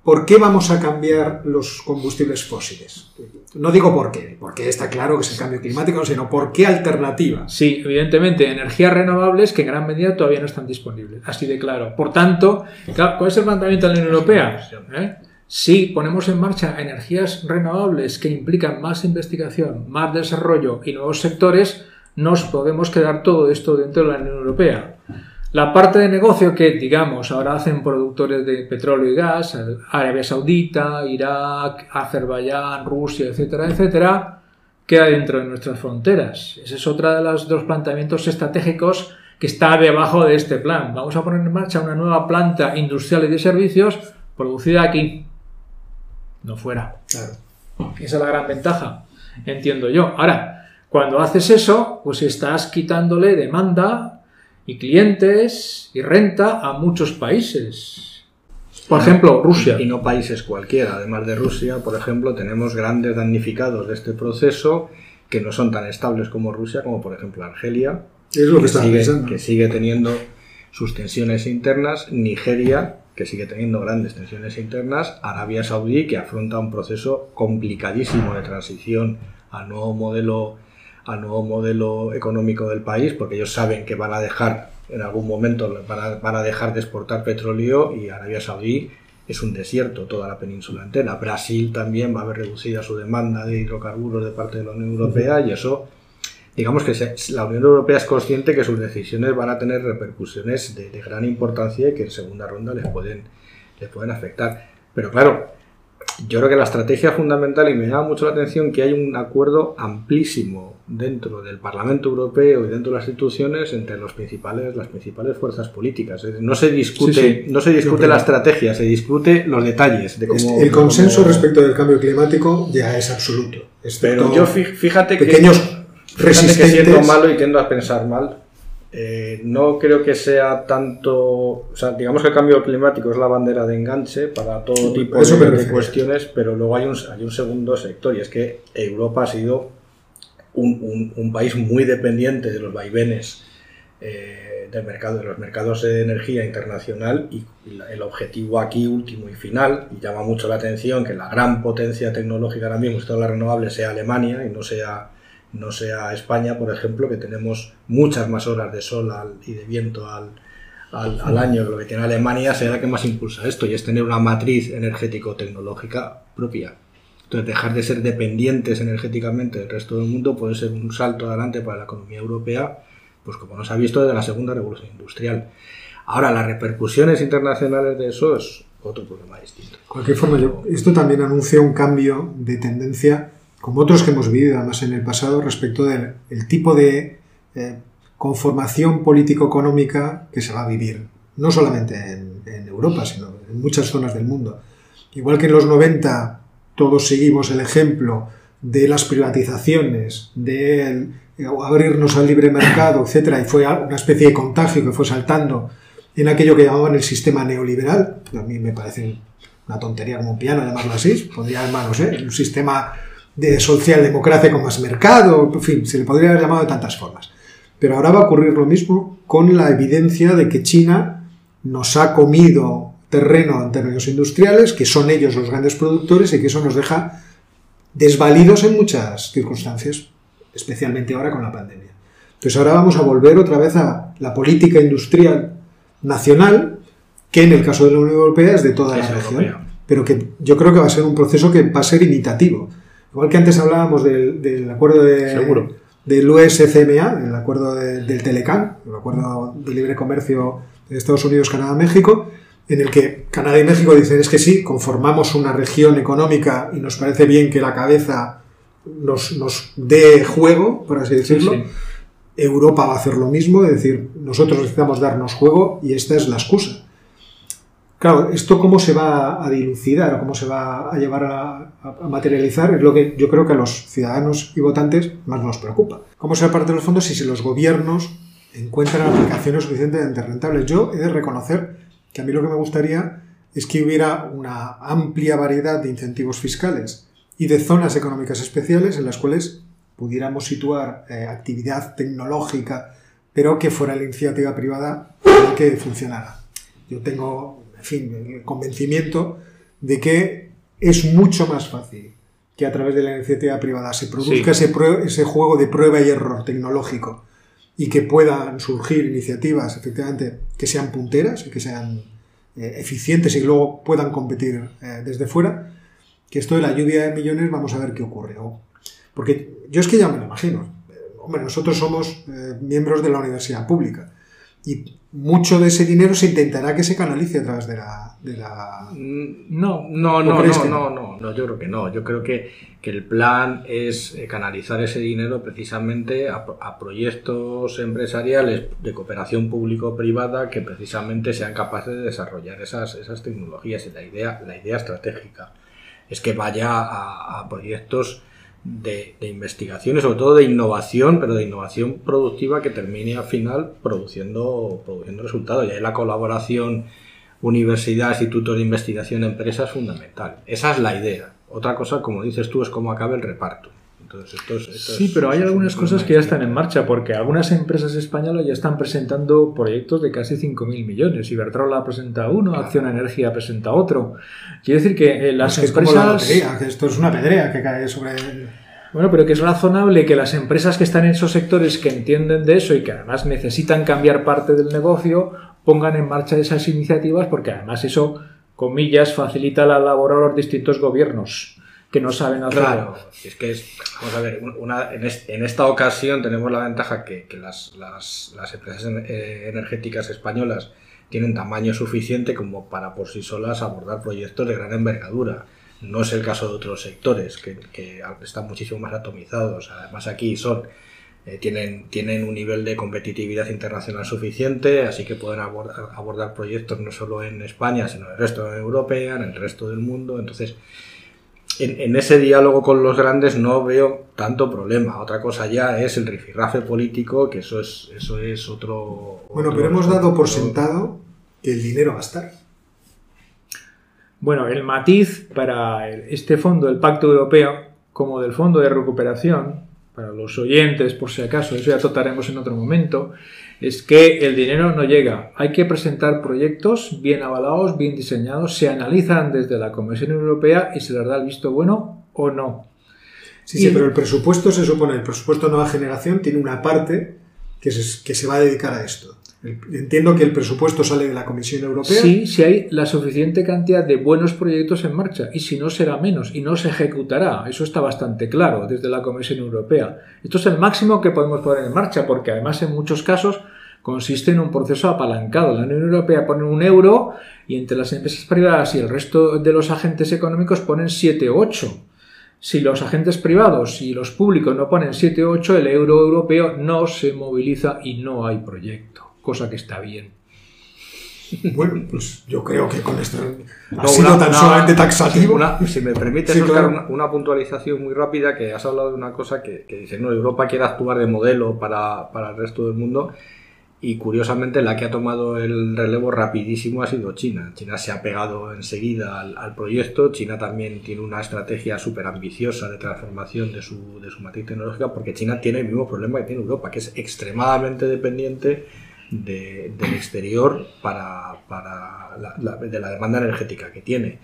¿por qué vamos a cambiar los combustibles fósiles? No digo por qué, porque está claro que es el cambio climático, sino por qué alternativas. Sí, evidentemente, energías renovables que en gran medida todavía no están disponibles, así de claro. Por tanto, ¿cuál es el mandamiento de la Unión Europea? ¿Eh? Si ponemos en marcha energías renovables que implican más investigación, más desarrollo y nuevos sectores, nos podemos quedar todo esto dentro de la Unión Europea. La parte de negocio que, digamos, ahora hacen productores de petróleo y gas, Arabia Saudita, Irak, Azerbaiyán, Rusia, etcétera, etcétera, queda dentro de nuestras fronteras. Ese es otro de los dos planteamientos estratégicos que está debajo de este plan. Vamos a poner en marcha una nueva planta industrial y de servicios producida aquí, no fuera. Claro. Esa es la gran ventaja, entiendo yo. Ahora, cuando haces eso, pues estás quitándole demanda y clientes y renta a muchos países. Por ejemplo, Rusia. Y no países cualquiera. Además de Rusia, por ejemplo, tenemos grandes damnificados de este proceso que no son tan estables como Rusia, como por ejemplo Argelia, Es lo que, sigue, pensando. que sigue teniendo sus tensiones internas, Nigeria, que sigue teniendo grandes tensiones internas, Arabia Saudí, que afronta un proceso complicadísimo de transición al nuevo modelo, al nuevo modelo económico del país, porque ellos saben que van a dejar, en algún momento, van a, dejar de exportar petróleo y Arabia Saudí es un desierto, toda la península entera. Brasil también va a ver reducida su demanda de hidrocarburos de parte de la Unión Europea y eso digamos que la Unión Europea es consciente que sus decisiones van a tener repercusiones de, de gran importancia y que en segunda ronda les pueden, les pueden afectar. Pero claro, yo creo que la estrategia fundamental, y me llama mucho la atención que hay un acuerdo amplísimo dentro del Parlamento Europeo y dentro de las instituciones entre los principales, las principales fuerzas políticas. No se discute, Sí, sí. No se discute Yo la creo- estrategia, se discute los detalles de cómo... el consenso cómo- respecto del cambio climático ya es absoluto. Pero yo fí- fíjate que... pequeños Fíjate que resistentes. siendo malo y tiendo a pensar mal, eh, no creo que sea tanto. O sea, digamos que el cambio climático es la bandera de enganche para todo tipo Eso de, cuestiones, pero luego hay un, hay un segundo sector y es que Europa ha sido un, un- un país muy dependiente de los vaivenes eh, del mercado, de los mercados de energía internacional y, el objetivo aquí último y final, y llama mucho la atención que la gran potencia tecnológica ahora mismo, todas las renovables, sea Alemania y no sea no sea España, por ejemplo, que tenemos muchas más horas de sol y de viento al, al, año que lo que tiene Alemania, sea la que más impulsa esto, y es tener una matriz energético-tecnológica propia. Entonces, dejar de ser dependientes energéticamente del resto del mundo puede ser un salto adelante para la economía europea, pues como nos ha visto desde la segunda revolución industrial. Ahora, las repercusiones internacionales de eso es otro problema distinto. De cualquier forma, esto también anuncia un cambio de tendencia, como otros que hemos vivido además en el pasado, respecto del el tipo de eh, conformación político-económica que se va a vivir, no solamente en, en Europa, sino en muchas zonas del mundo. Igual que en los 90 todos seguimos el ejemplo de las privatizaciones, de el- abrirnos al libre mercado, etcétera, y fue una especie de contagio que fue saltando en aquello que llamaban el sistema neoliberal, que a mí me parece una tontería como un piano llamarlo así, pondría en manos, ¿eh? un sistema de socialdemocracia con más mercado, en fin, se le podría haber llamado de tantas formas. Pero ahora va a ocurrir lo mismo con la evidencia de que China nos ha comido terreno en términos industriales, que son ellos los grandes productores y que eso nos deja desvalidos en muchas circunstancias, especialmente ahora con la pandemia. Entonces ahora vamos a volver otra vez a la política industrial nacional, que en el caso de la Unión Europea es de toda Es la región, pero que yo creo que va a ser un proceso que va a ser imitativo. Igual que antes hablábamos del, del acuerdo de, Seguro. del USCMA, el acuerdo de- del Telecan, el acuerdo de libre comercio de Estados Unidos, Canadá, México, en el que Canadá y México dicen es que sí, conformamos una región económica y nos parece bien que la cabeza nos, nos dé juego, por así decirlo. Sí, sí. Europa va a hacer lo mismo, es decir, nosotros necesitamos darnos juego y esta es la excusa. Claro, esto cómo se va a dilucidar o cómo se va a llevar a, a materializar es lo que yo creo que a los ciudadanos y votantes más nos preocupa. ¿Cómo se reparte los fondos si los gobiernos encuentran aplicaciones suficientemente rentables? Yo he de reconocer que a mí lo que me gustaría es que hubiera una amplia variedad de incentivos fiscales y de zonas económicas especiales en las cuales pudiéramos situar eh, actividad tecnológica, pero que fuera la iniciativa privada la que funcionara. Yo tengo, en fin, el convencimiento de que es mucho más fácil que a través de la iniciativa privada se produzca Sí. ese, juego de prueba y error tecnológico y que puedan surgir iniciativas, efectivamente, que sean punteras y que sean eh, eficientes y luego puedan competir eh, desde fuera, que esto de la lluvia de millones vamos a ver qué ocurre. O- porque yo es que ya me lo imagino. Eh, Hombre, nosotros somos eh, miembros de la universidad pública y mucho de ese dinero se intentará que se canalice a través de la... De la... Mm, No, no, ¿O no, no, no, no, no, yo creo que no. Yo creo que, que el plan es eh, canalizar ese dinero precisamente a, pro- a proyectos empresariales de cooperación público-privada que precisamente sean capaces de desarrollar esas, esas tecnologías. Y la idea, la idea estratégica es que vaya a, a proyectos de, investigación y sobre todo de innovación, pero de innovación productiva que termine al final produciendo, produciendo resultados. Y ahí la colaboración universidad, institutos de investigación, empresas es fundamental. Esa es la idea. Otra cosa, como dices tú, es cómo acabe el reparto. Entonces, Sí, pero hay algunas cosas que ya están en marcha, porque algunas empresas españolas ya están presentando proyectos de casi 5.000 millones. Iberdrola presenta uno, Acción Energía presenta otro. Quiere decir que eh, las es que es como la empresas... que esto es una pedrea que cae sobre... Bueno, pero que es razonable que las empresas que están en esos sectores que entienden de eso y que además necesitan cambiar parte del negocio pongan en marcha esas iniciativas porque además eso, comillas, facilita la labor a los distintos gobiernos que no saben hacerlo. Claro, es que es, vamos a ver, una- en, es- en esta ocasión tenemos la ventaja que, las, las- empresas eh, energéticas españolas tienen tamaño suficiente como para por sí solas abordar proyectos de gran envergadura. No es el caso de otros sectores que, están muchísimo más atomizados. Además aquí son eh, tienen, tienen un nivel de competitividad internacional suficiente, así que pueden abordar, abordar proyectos no solo en España, sino en el resto de Europa, en el resto del mundo. Entonces, en, en ese diálogo con los grandes no veo tanto problema. Otra cosa ya es el rifirrafe político, que eso es, eso es otro... Bueno, otro- pero hemos dado por otro- sentado que el dinero va a estar. Bueno, el matiz para el- este fondo del Pacto Europeo, como del Fondo de Recuperación, para los oyentes, por si acaso, eso ya trataremos en otro momento, es que el dinero no llega. Hay que presentar proyectos bien avalados, bien diseñados, se analizan desde la Comisión Europea y se les da el visto bueno o no. Sí, sí, pero el presupuesto se supone, el presupuesto nueva generación tiene una parte que se, que se va a dedicar a esto. Entiendo que el presupuesto sale de la Comisión Europea. Sí, si hay la suficiente cantidad de buenos proyectos en marcha y si no será menos y no se ejecutará. Eso está bastante claro desde la Comisión Europea. Esto es el máximo que podemos poner en marcha porque además en muchos casos consiste en un proceso apalancado. La Unión Europea pone un euro y entre las empresas privadas y el resto de los agentes económicos ponen 7 o 8. Si los agentes privados y los públicos no ponen 7 o 8, el euro europeo no se moviliza y no hay proyecto, cosa que está bien. Bueno, pues yo creo que con esto ha No, sido una- tan una- solamente taxativo. una- si me permites, Sí, claro. una puntualización muy rápida, que has hablado de una cosa que, que dice, no, Europa quiere actuar de modelo para, para el resto del mundo y curiosamente la que ha tomado el relevo rapidísimo ha sido China. China se ha pegado enseguida al, al proyecto, China también tiene una estrategia súper ambiciosa de transformación de su, de su matriz tecnológica porque China tiene el mismo problema que tiene Europa, que es extremadamente dependiente de- del exterior para, para la, la- de la demanda energética que tiene.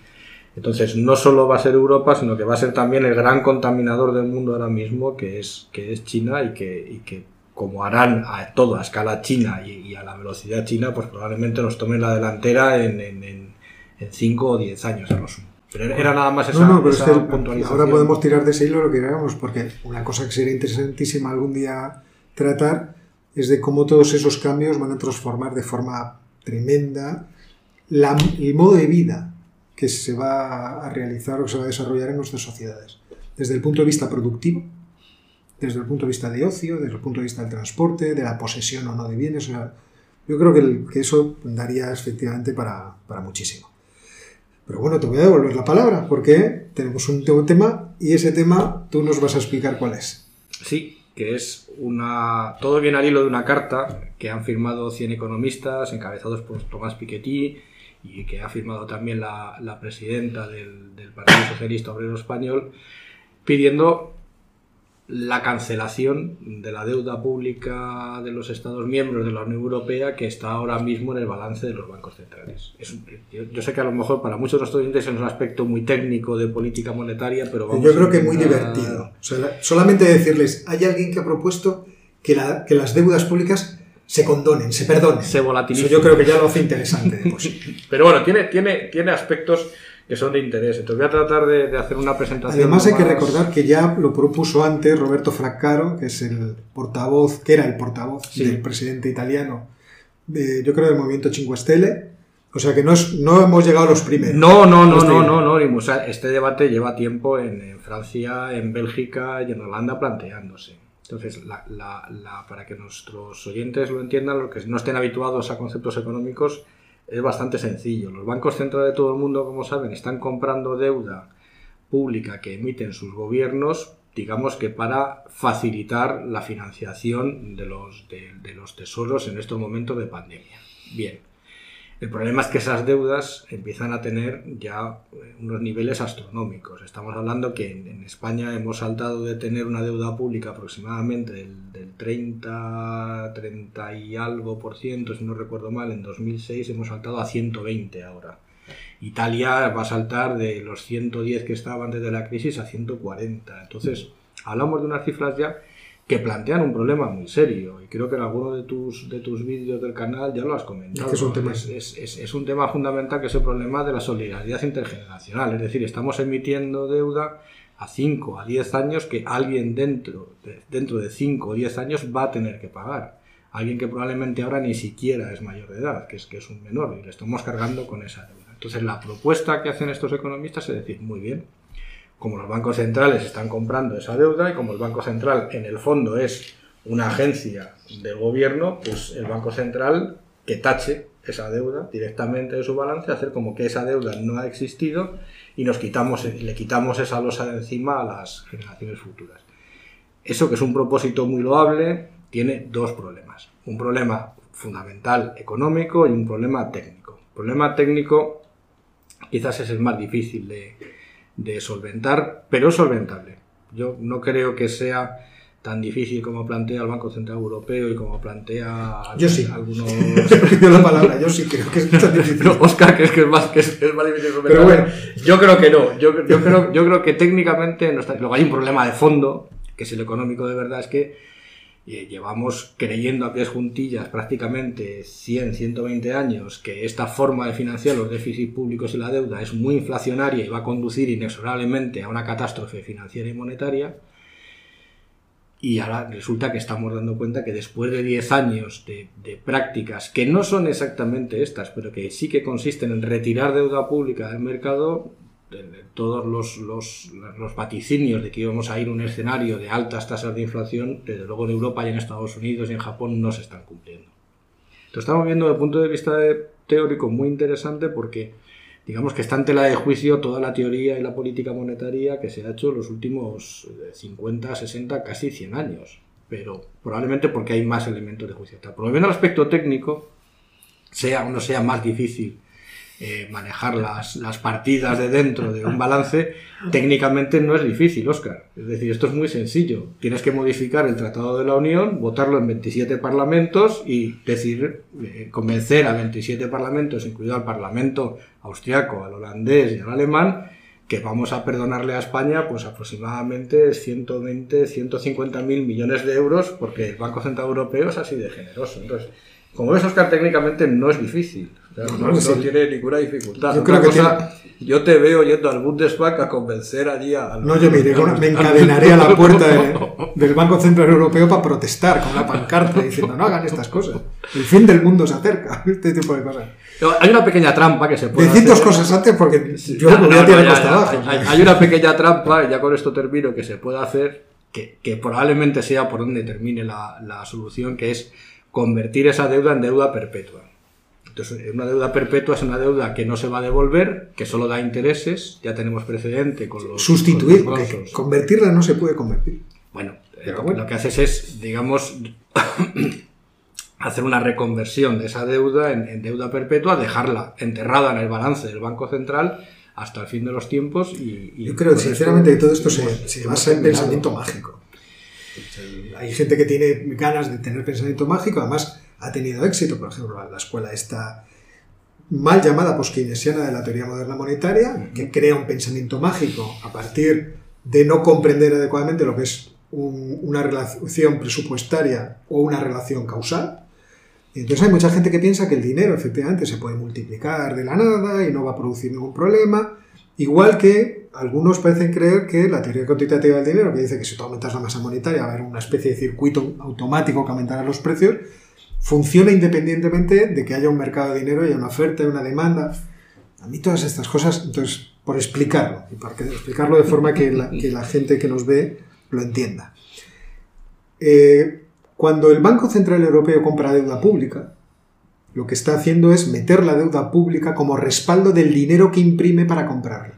Entonces, no solo va a ser Europa, sino que va a ser también el gran contaminador del mundo ahora mismo, que es, que es China, y que, y que como harán a todo a escala china y, y a la velocidad china, pues probablemente nos tomen la delantera en, en, en, en 5 o 10 años a lo sumo. Pero era- nada más esa, No, no, pero es esa que puntualización. ahora podemos tirar de ese hilo lo que queramos, porque una cosa que sería interesantísima algún día tratar es de cómo todos esos cambios van a transformar de forma tremenda el modo de vida que se va a realizar o que se va a desarrollar en nuestras sociedades. desde el punto de vista productivo, desde el punto de vista de ocio, desde el punto de vista del transporte, de la posesión o no de bienes. yo creo que, eso daría efectivamente para, muchísimo. Pero bueno, te voy a devolver la palabra porque tenemos un tema y ese tema tú nos vas a explicar cuál es. Sí, que es una todo viene al hilo de una carta que han firmado 100 economistas encabezados por Tomás Piketty y que ha firmado también la, presidenta del, del Partido Socialista Obrero Español pidiendo la cancelación de la deuda pública de los Estados miembros de la Unión Europea que está ahora mismo en el balance de los bancos centrales. yo, sé que a lo mejor para muchos de los estudiantes es un aspecto muy técnico de política monetaria, pero vamos Yo creo que es muy divertido. solamente decirles, hay alguien que ha propuesto que, que las deudas públicas se condonen, se perdonen. Se volatilicen. yo creo que ya lo hace interesante. (laughs) pero bueno, tiene, tiene, tiene aspectos que son de interés. Entonces voy a tratar de, hacer una presentación. Además hay que recordar que ya lo propuso antes Roberto Fraccaro, que es el portavoz, que era el portavoz del presidente italiano, de, yo creo del movimiento Cinque Stelle. O sea que no, es, no hemos llegado a los primeros. No, no, no, no, no, no, Este debate lleva tiempo en, Francia, en Bélgica y en Holanda planteándose. Entonces, para que nuestros oyentes lo entiendan, los que no estén habituados a conceptos económicos, es bastante sencillo. Los bancos centrales de todo el mundo, como saben, están comprando deuda pública que emiten sus gobiernos, digamos que para facilitar la financiación de los, de los tesoros en estos momentos de pandemia. Bien. El problema es que esas deudas empiezan a tener ya eh, unos niveles astronómicos. Estamos hablando que en, España hemos saltado de tener una deuda pública aproximadamente del, 30, 30 y algo por ciento, si no recuerdo mal, en 2006 hemos saltado a 120 ahora. Italia va a saltar de los 110 que estaba antes de la crisis a 140. Entonces, hablamos de unas cifras ya que plantean un problema muy serio. Y creo que en alguno de tus, de tus vídeos del canal ya lo has comentado. Es, un tema. Es, un tema fundamental que es el problema de la solidaridad intergeneracional. Es decir, estamos emitiendo deuda a 5, a 10 años que alguien dentro de, dentro de 5 o 10 años va a tener que pagar. Alguien que probablemente ahora ni siquiera es mayor de edad, que es, que es un menor, y le estamos cargando con esa deuda. Entonces, la propuesta que hacen estos economistas es decir, muy bien, como los bancos centrales están comprando esa deuda y como el Banco Central en el fondo es una agencia del gobierno, pues el Banco Central que tache esa deuda directamente de su balance, hacer como que esa deuda no ha existido y nos quitamos, le quitamos esa losa de encima a las generaciones futuras. Eso que es un propósito muy loable, tiene dos problemas. Un problema fundamental económico y un problema técnico. El problema técnico quizás es el más difícil de, de solventar, pero solventable. Yo no creo que sea tan difícil como plantea el Banco Central Europeo y como plantea yo sí. algunos... (laughs) la palabra, yo sí creo que es tan (laughs) difícil. Oscar, que es que es más, que es, más difícil Pero bueno. Yo creo que no. Yo, yo, creo, yo creo que técnicamente no está... Luego hay un problema de fondo, que es el económico de verdad, es que llevamos creyendo a pies juntillas prácticamente 100, 120 años que esta forma de financiar los déficits públicos y la deuda es muy inflacionaria y va a conducir inexorablemente a una catástrofe financiera y monetaria. Y ahora resulta que estamos dando cuenta que después de 10 años de, prácticas que no son exactamente estas, pero que sí que consisten en retirar deuda pública del mercado, todos los, los, los, vaticinios de que íbamos a ir a un escenario de altas tasas de inflación, desde luego en Europa y en Estados Unidos y en Japón no se están cumpliendo. Entonces estamos viendo desde el punto de vista teórico muy interesante porque digamos que está en tela de juicio toda la teoría y la política monetaria que se ha hecho en los últimos 50, 60, casi 100 años. Pero probablemente porque hay más elementos de juicio. Lo menos el aspecto técnico, sea o no sea más difícil eh, manejar las, las, partidas de dentro de un balance, (laughs) técnicamente no es difícil, Oscar. Es decir, esto es muy sencillo. Tienes que modificar el Tratado de la Unión, votarlo en 27 parlamentos y decir, eh, convencer a 27 parlamentos, incluido al Parlamento austriaco, al holandés y al alemán, que vamos a perdonarle a España pues aproximadamente 120, 150 mil millones de euros porque el Banco Central Europeo es así de generoso. Entonces, Como ves, Oscar, técnicamente no es difícil. O sea, no, No, sí. no tiene ninguna dificultad. Yo creo que cosa, yo te veo yendo al Bundesbank a convencer allí a... No, yo me, iré con- me encadenaré a la puerta de- (laughs) del Banco Central Europeo para protestar con una pancarta diciendo no hagan estas cosas. El fin del mundo se acerca. (laughs) Este tipo de cosas. Hay una pequeña trampa que se puede Decid dos hacer. cosas antes porque yo Ya, no, ya, ya. abajo. Hay, hay una pequeña trampa, y ya con esto termino, que se puede hacer, que, que probablemente sea por donde termine la, la solución, que es convertir esa deuda en deuda perpetua. Entonces, una deuda perpetua es una deuda que no se va a devolver, que solo da intereses, ya tenemos precedente con los... Sustituir, con los convertirla no se puede convertir. Bueno, Pero lo, bueno. lo que haces es, digamos, (coughs) hacer una reconversión de esa deuda en, en deuda perpetua, dejarla enterrada en el balance del Banco Central hasta el fin de los tiempos y... y Yo creo sinceramente que todo esto se, se basa en pensamiento mágico. Hay gente que tiene ganas de tener pensamiento mágico, además ha tenido éxito, por ejemplo, la escuela esta mal llamada poskeynesiana de la teoría moderna monetaria, que crea un pensamiento mágico a partir de no comprender adecuadamente lo que es un- una relación presupuestaria o una relación causal. Entonces hay mucha gente que piensa que el dinero efectivamente se puede multiplicar de la nada y no va a producir ningún problema. Igual que algunos parecen creer que la teoría cuantitativa del dinero, que dice que si tú aumentas la masa monetaria va a haber una especie de circuito automático que aumentará los precios, funciona independientemente de que haya un mercado de dinero haya una oferta una demanda. A mí todas estas cosas, entonces, por explicarlo, y que- explicarlo de forma que la, que la gente que nos ve lo entienda. Eh, cuando el Banco Central Europeo compra deuda pública, lo que está haciendo es meter la deuda pública como respaldo del dinero que imprime para comprarla.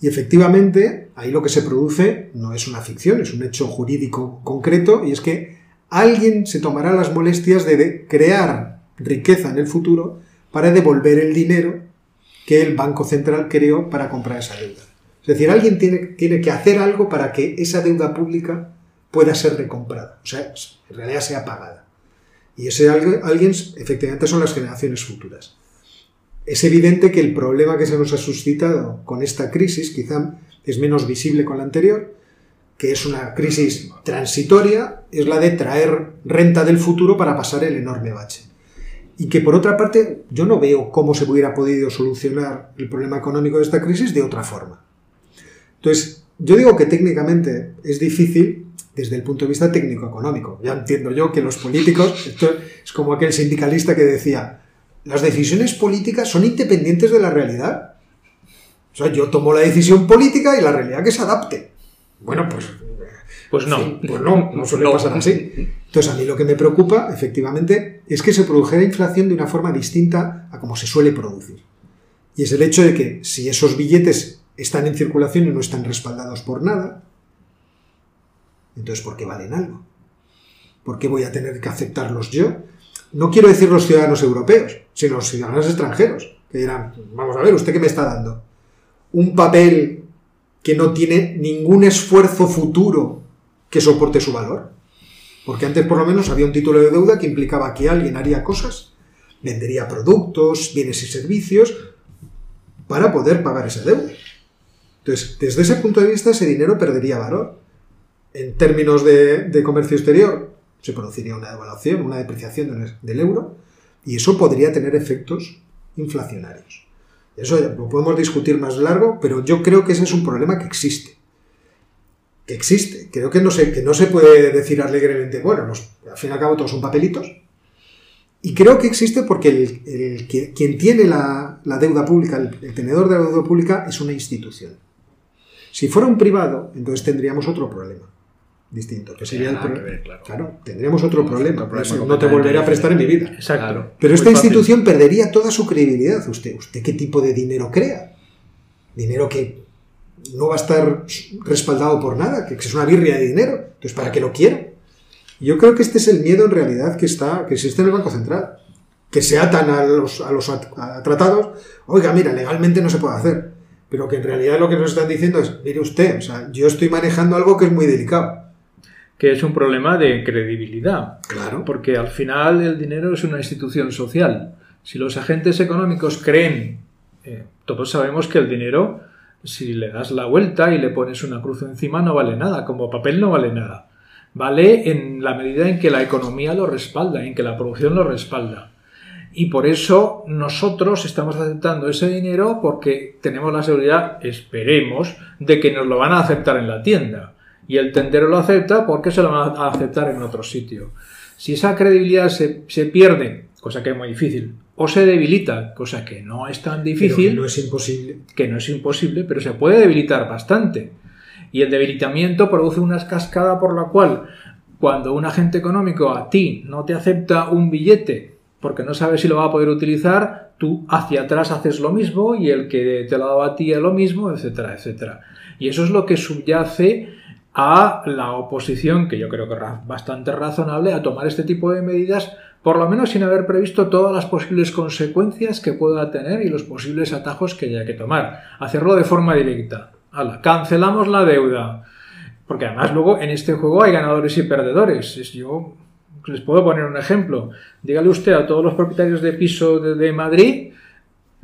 Y efectivamente, ahí lo que se produce no es una ficción, es un hecho jurídico concreto, y es que alguien se tomará las molestias de crear riqueza en el futuro para devolver el dinero que el Banco Central creó para comprar esa deuda. Es decir, alguien tiene, tiene que hacer algo para que esa deuda pública pueda ser recomprada, o sea, en realidad sea pagada. Y ese alguien, efectivamente, son las generaciones futuras. Es evidente que el problema que se nos ha suscitado con esta crisis quizá es menos visible con la anterior, que es una crisis transitoria, es la de traer renta del futuro para pasar el enorme bache. Y que por otra parte yo no veo cómo se hubiera podido solucionar el problema económico de esta crisis de otra forma. Entonces, yo digo que técnicamente es difícil desde el punto de vista técnico-económico. Ya entiendo yo que los políticos, esto es como aquel sindicalista que decía, las decisiones políticas son independientes de la realidad. O sea, yo tomo la decisión política y la realidad que se adapte. Bueno, pues Pues no. Sí, pues no, no suele No. pasar así. Entonces, a mí lo que me preocupa, efectivamente, es que se produjera inflación de una forma distinta a como se suele producir. Y es el hecho de que si esos billetes están en circulación y no están respaldados por nada, entonces ¿por qué valen algo? ¿Por qué voy a tener que aceptarlos yo? No quiero decir los ciudadanos europeos, sino los ciudadanos extranjeros, que dirán, vamos a ver, ¿usted qué me está dando? Un papel que no tiene ningún esfuerzo futuro que soporte su valor. Porque antes por lo menos había un título de deuda que implicaba que alguien haría cosas, vendería productos, bienes y servicios para poder pagar esa deuda. Entonces, desde ese punto de vista, ese dinero perdería valor. En términos de, comercio exterior, se produciría una devaluación, una depreciación del, euro, y eso podría tener efectos inflacionarios. Eso lo podemos discutir más largo, pero yo creo que ese es un problema que existe que existe. Creo que no se, que no se puede decir alegremente, bueno, al fin y al cabo todos son papelitos. Y creo que existe porque el, el quien tiene la, deuda pública, el tenedor de la deuda pública, es una institución. Si fuera un privado, entonces tendríamos otro problema distinto, que sería el nada que pro- ver, claro. Claro, tendríamos otro problema. problema Eso no te volveré a prestar en mi vida. Exacto. Claro. Pero Muy esta fácil. institución perdería toda su credibilidad. ¿Usted, ¿Usted qué tipo de dinero crea? Dinero que no va a estar respaldado por nada, que es una birria de dinero. Entonces, ¿para qué lo quiero? Yo creo que este es el miedo en realidad que, está, que existe en el Banco Central. Que se atan a los, a los at- a tratados. Oiga, mira, legalmente no se puede hacer. Pero que en realidad lo que nos están diciendo es, mire usted, o sea, yo estoy manejando algo que es muy delicado. Que es un problema de credibilidad. Claro. Porque al final el dinero es una institución social. Si los agentes económicos creen, eh, todos sabemos que el dinero, si le das la vuelta y le pones una cruz encima, no vale nada. Como papel no vale nada. Vale en la medida en que la economía lo respalda, en que la producción lo respalda. Y por eso nosotros estamos aceptando ese dinero porque tenemos la seguridad, esperemos, de que nos lo van a aceptar en la tienda. Y el tendero lo acepta porque se lo van a aceptar en otro sitio. Si esa credibilidad se, se pierde, cosa que es muy difícil, o se debilita, cosa que no es tan difícil. que no es imposible. Que no es imposible, pero se puede debilitar bastante. Y el debilitamiento produce una cascada por la cual, cuando un agente económico a ti no te acepta un billete porque no sabe si lo va a poder utilizar, tú hacia atrás haces lo mismo y el que te lo ha dado a ti es lo mismo, etcétera, etcétera. Y eso es lo que subyace a la oposición, que yo creo que es bastante razonable, a tomar este tipo de medidas, por lo menos sin haber previsto todas las posibles consecuencias que pueda tener y los posibles atajos que haya que tomar. Hacerlo de forma directa. Hala, cancelamos la deuda. Porque además luego en este juego hay ganadores y perdedores. Yo les puedo poner un ejemplo. Dígale usted a todos los propietarios de piso de Madrid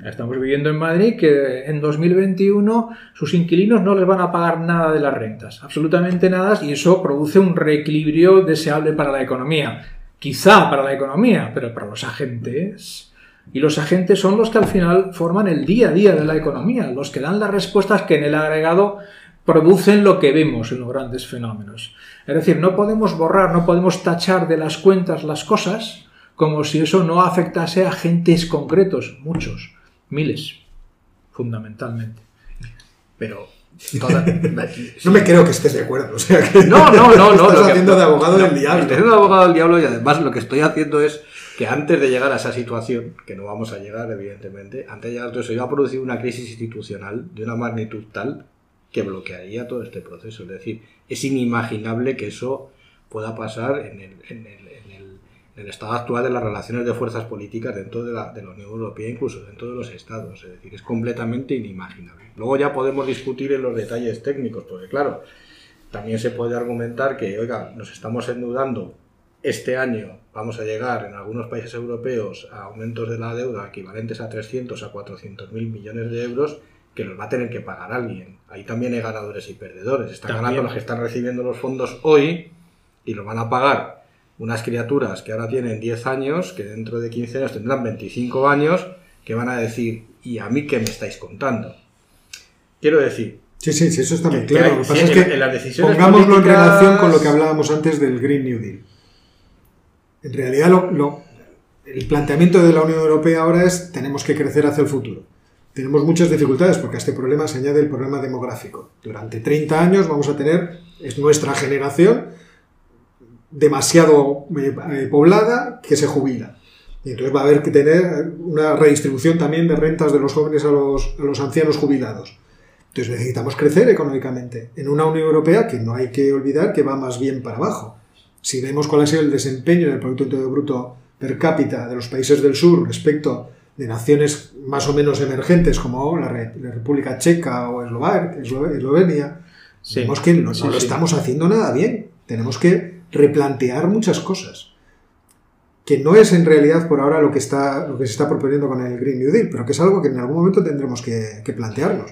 Estamos viviendo en Madrid que en 2021 sus inquilinos no les van a pagar nada de las rentas, absolutamente nada, y eso produce un reequilibrio deseable para la economía. Quizá para la economía, pero para los agentes. Y los agentes son los que al final forman el día a día de la economía, los que dan las respuestas que en el agregado producen lo que vemos en los grandes fenómenos. Es decir, no podemos borrar, no podemos tachar de las cuentas las cosas como si eso no afectase a agentes concretos, muchos miles, fundamentalmente. Pero (laughs) no me creo que estés de acuerdo. O sea que no, no, no, no. (laughs) Estás haciendo de abogado del diablo. Estoy haciendo de abogado del diablo y además lo que estoy haciendo es que antes de llegar a esa situación, que no vamos a llegar, evidentemente, antes de llegar a todo eso, iba a producir una crisis institucional de una magnitud tal que bloquearía todo este proceso. Es decir, es inimaginable que eso pueda pasar en el, en el el estado actual de las relaciones de fuerzas políticas dentro de la, de la Unión Europea, incluso dentro de los estados. Es decir, es completamente inimaginable. Luego ya podemos discutir en los detalles técnicos, porque claro, también se puede argumentar que, oiga, nos estamos endeudando este año, vamos a llegar en algunos países europeos a aumentos de la deuda equivalentes a 300 a 400 mil millones de euros que los va a tener que pagar alguien. Ahí también hay ganadores y perdedores. Están ganando los que están recibiendo los fondos hoy y los van a pagar unas criaturas que ahora tienen 10 años, que dentro de 15 años tendrán 25 años, que van a decir, ¿y a mí qué me estáis contando? Quiero decir... Sí, sí, sí eso está muy claro. lo que pasa es que pongámoslo en relación con lo que hablábamos antes del Green New Deal. En realidad, lo, el planteamiento de la Unión Europea ahora es tenemos que crecer hacia el futuro. Tenemos muchas dificultades porque a este problema se añade el problema demográfico. Durante 30 años vamos a tener, es nuestra generación, demasiado eh, eh, poblada que se jubila. Y entonces va a haber que tener una redistribución también de rentas de los jóvenes a los, a los ancianos jubilados. Entonces necesitamos crecer económicamente en una Unión Europea que no hay que olvidar que va más bien para abajo. Si vemos cuál ha sido el desempeño del Producto Interior Bruto per cápita de los países del sur respecto de naciones más o menos emergentes como la, República Checa o Eslovenia, vemos que no, lo estamos haciendo nada bien. Tenemos que replantear muchas cosas. Que no es en realidad por ahora lo que, está, lo que se está proponiendo con el Green New Deal, pero que es algo que en algún momento tendremos que, plantearnos.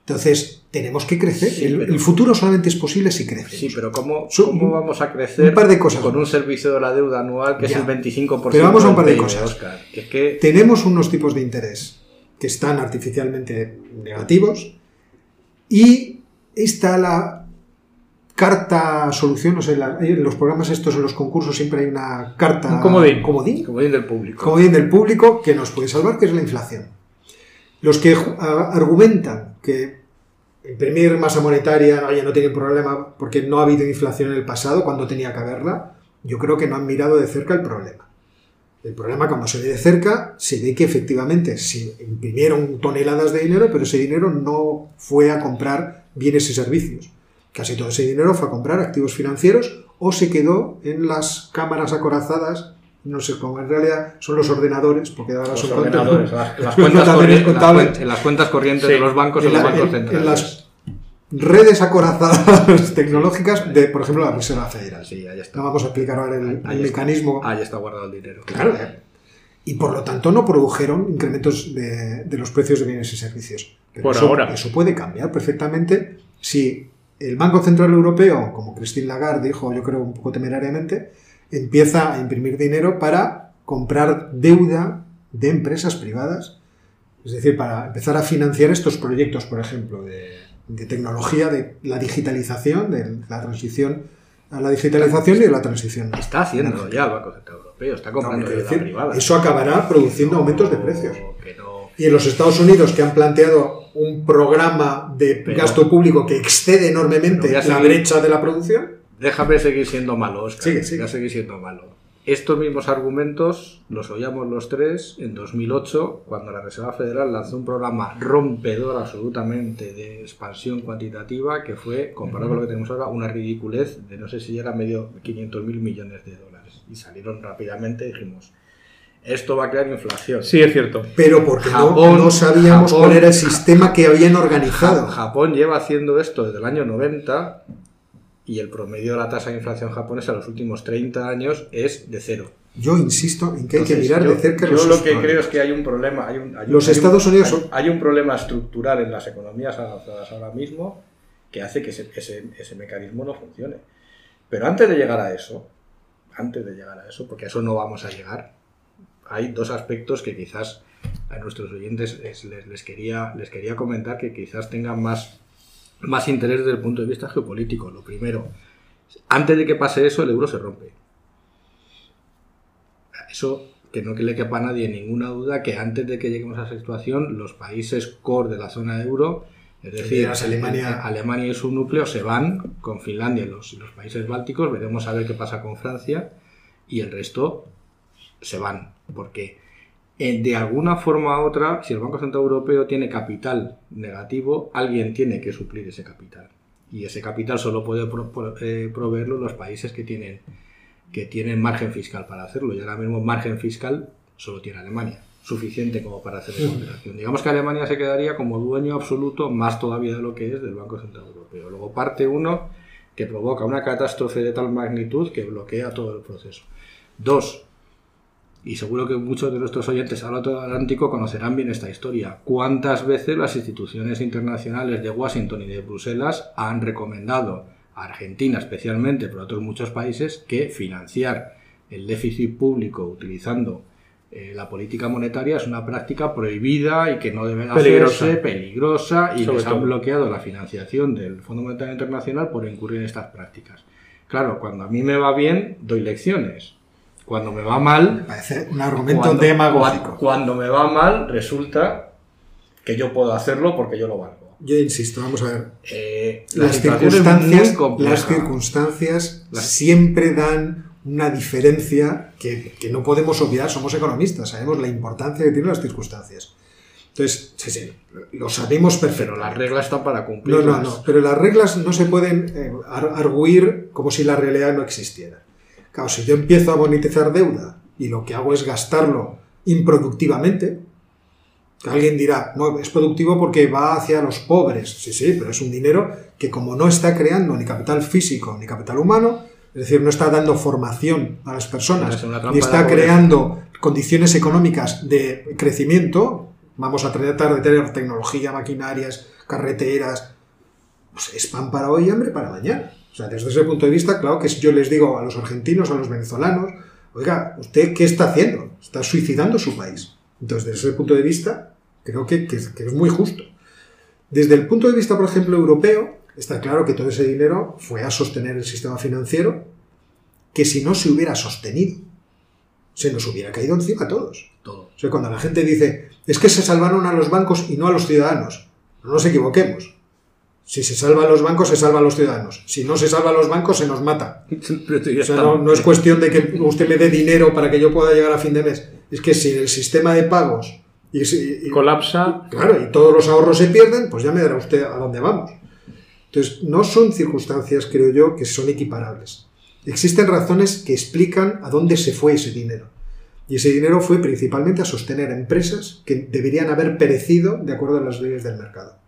Entonces, tenemos que crecer. el, futuro solamente es posible si crece. Sí, pero ¿cómo, ¿cómo, vamos a crecer un par de cosas. con un servicio de la deuda anual que es el 25%? Pero vamos a un par de cosas. Tenemos unos tipos de interés que están artificialmente negativos y está la carta solución, no sé, en los programas estos, en los concursos siempre hay una carta... Un comodín. comodín. Comodín del público. Comodín del público que nos puede salvar, que es la inflación. Los que argumentan que imprimir masa monetaria oye, no tiene problema porque no ha habido inflación en el pasado cuando tenía que haberla, yo creo que no han mirado de cerca el problema. El problema cuando se ve de cerca, se ve que efectivamente se imprimieron toneladas de dinero, pero ese dinero no fue a comprar bienes y servicios Casi todo ese dinero fue a comprar activos financieros o se quedó en las cámaras acorazadas no sé cómo en realidad son los ordenadores, porque ahora los son ordenadores, las, (laughs) cuentas corrientes, en las cuentas corrientes de los bancos y los bancos centrales. En las redes acorazadas (laughs) tecnológicas de, por ejemplo, la Reserva Federal. Sí, ahí está. No vamos a explicar ahora el, mecanismo. ahí está guardado el dinero. Claro. Y por lo tanto no produjeron incrementos de, los precios de bienes y servicios. por ahora. Eso puede cambiar perfectamente si el Banco Central Europeo, como Christine Lagarde dijo, yo creo un poco temerariamente, empieza a imprimir dinero para comprar deuda de empresas privadas, es decir, para empezar a financiar estos proyectos, por ejemplo, de, de tecnología, de la digitalización, de la transición a la digitalización y de la transición. Está haciendo ya el Banco Central Europeo, está comprando No, deuda privada. Eso acabará produciendo No, aumentos de precios. que no- Y en los Estados Unidos, que han planteado un programa de Pero- gasto público que excede enormemente la seguir- brecha de la producción, Déjame seguir siendo malo, Oscar. Sigue, sigue. Voy a seguir siendo malo. Estos mismos argumentos los oíamos los tres en 2008, cuando la Reserva Federal lanzó un programa rompedor absolutamente de expansión cuantitativa, que fue, comparado con lo que tenemos ahora, una ridiculez de no sé si llega a medio 500 mil millones de dólares. Y salieron rápidamente y dijimos, esto va a crear inflación. Sí, es cierto. pero porque no- Japón- no, sabíamos Japón- cuál era el sistema que habían organizado. Ja- Japón lleva haciendo esto desde el año 90 y el promedio de la tasa de inflación japonesa en los últimos 30 años es de cero. Yo insisto en que hay que mirar yo, de cerca yo los lo que creo es que hay un problema. Hay un, hay un- Los hay un- Estados Unidos hay- son- hay un problema estructural en las economías avanzadas ahora mismo que hace que ese, ese- ese mecanismo no funcione. Pero antes de llegar a eso, antes de llegar a eso, porque a eso no vamos a llegar, hay dos aspectos que quizás a nuestros oyentes es- les, les quería, les quería comentar que quizás tengan más, más interés desde el punto de vista geopolítico. Lo primero, antes de que pase eso, el euro se rompe. Eso que no le quepa a nadie ninguna duda que antes de que lleguemos a esa situación, los países core de la zona euro, es decir, Alemania. Alemania y su núcleo se van con Finlandia y los, y los países bálticos, veremos a ver qué pasa con Francia y el resto se van, porque eh, de alguna forma u otra, si el Banco Central Europeo tiene capital negativo, alguien tiene que suplir ese capital. Y ese capital solo puede pro- pro- eh, proveerlo los países que tienen, que tienen margen fiscal para hacerlo. Y ahora mismo margen fiscal solo tiene Alemania, suficiente como para hacer esa operación. Digamos que Alemania se quedaría como dueño absoluto, más todavía de lo que es del Banco Central Europeo. Luego parte uno que provoca una catástrofe de tal magnitud que bloquea todo el proceso. Dos, y seguro que muchos de nuestros oyentes al otro Atlántico conocerán bien esta historia. ¿Cuántas veces las instituciones internacionales de Washington y de Bruselas han recomendado a Argentina especialmente, pero a otros muchos países, que financiar el déficit público utilizando eh, la política monetaria es una práctica prohibida y que no debe Peligrosa. hacerse, peligrosa, y Sobre les han todo. bloqueado la financiación del Fondo Monetario Internacional por incurrir en estas prácticas. Claro, cuando a mí me va bien, doy lecciones. Cuando me va mal, Me parece un argumento cuando, demagógico. cua- cuando me va mal, resulta que yo puedo hacerlo porque yo lo valgo. Yo insisto, vamos a ver. Eh, la Las circunstancias, las circunstancias Las- siempre dan una diferencia que, que no podemos obviar. Somos economistas, sabemos la importancia que tienen las circunstancias. Entonces, sí, sí, lo sabemos Pero perfectamente. las reglas están para No, cumplirlas. no, no. Pero las reglas no se pueden eh, ar- arguir como si la realidad no existiera. Claro, si yo empiezo a monetizar deuda y lo que hago es gastarlo improductivamente, alguien dirá, no, es productivo porque va hacia los pobres. Sí, sí, pero es un dinero que como no está creando ni capital físico ni capital humano, es decir, no está dando formación a las personas, ni está creando condiciones económicas de crecimiento, vamos a tratar de tener tecnología, maquinarias, carreteras, pues es pan para hoy y hambre para mañana. O sea, desde ese punto de vista, claro que yo les digo a los argentinos, a los venezolanos, oiga, ¿usted qué está haciendo? Está suicidando su país. Entonces, desde ese punto de vista, creo que, que es- que es muy justo. Desde el punto de vista, por ejemplo, europeo, está claro que todo ese dinero fue a sostener el sistema financiero, que si no se hubiera sostenido, se nos hubiera caído encima a todos. Todo. O sea, cuando la gente dice, es que se salvaron a los bancos y no a los ciudadanos, no nos equivoquemos. Si se salva a los bancos, se salva a los ciudadanos. Si no se salva a los bancos, se nos mata. O sea, no, no es cuestión de que usted me dé dinero para que yo pueda llegar a fin de mes. Es que si el sistema de pagos y, si- y- Colapsa. claro, y todos los ahorros se pierden, pues ya me dará usted a dónde vamos. Entonces, no son circunstancias, creo yo, que son equiparables. Existen razones que explican a dónde se fue ese dinero. Y ese dinero fue principalmente a sostener a empresas que deberían haber perecido de acuerdo a las leyes del mercado.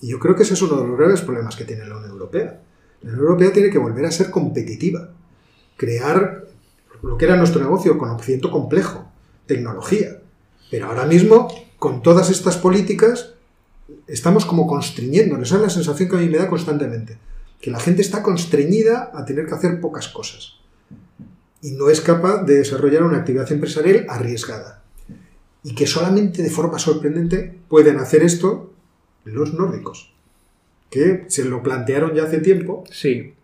Y yo creo que ese es uno de los graves problemas que tiene la Unión Europea. La Unión Europea tiene que volver a ser competitiva, crear lo que era nuestro negocio, conocimiento complejo, tecnología. Pero ahora mismo, con todas estas políticas, estamos como constriñéndonos. Esa es la sensación que a mí me da constantemente. que la gente está constreñida a tener que hacer pocas cosas y no es capaz de desarrollar una actividad empresarial arriesgada. Y que solamente de forma sorprendente pueden hacer esto los nórdicos, que se lo plantearon ya hace tiempo Sí.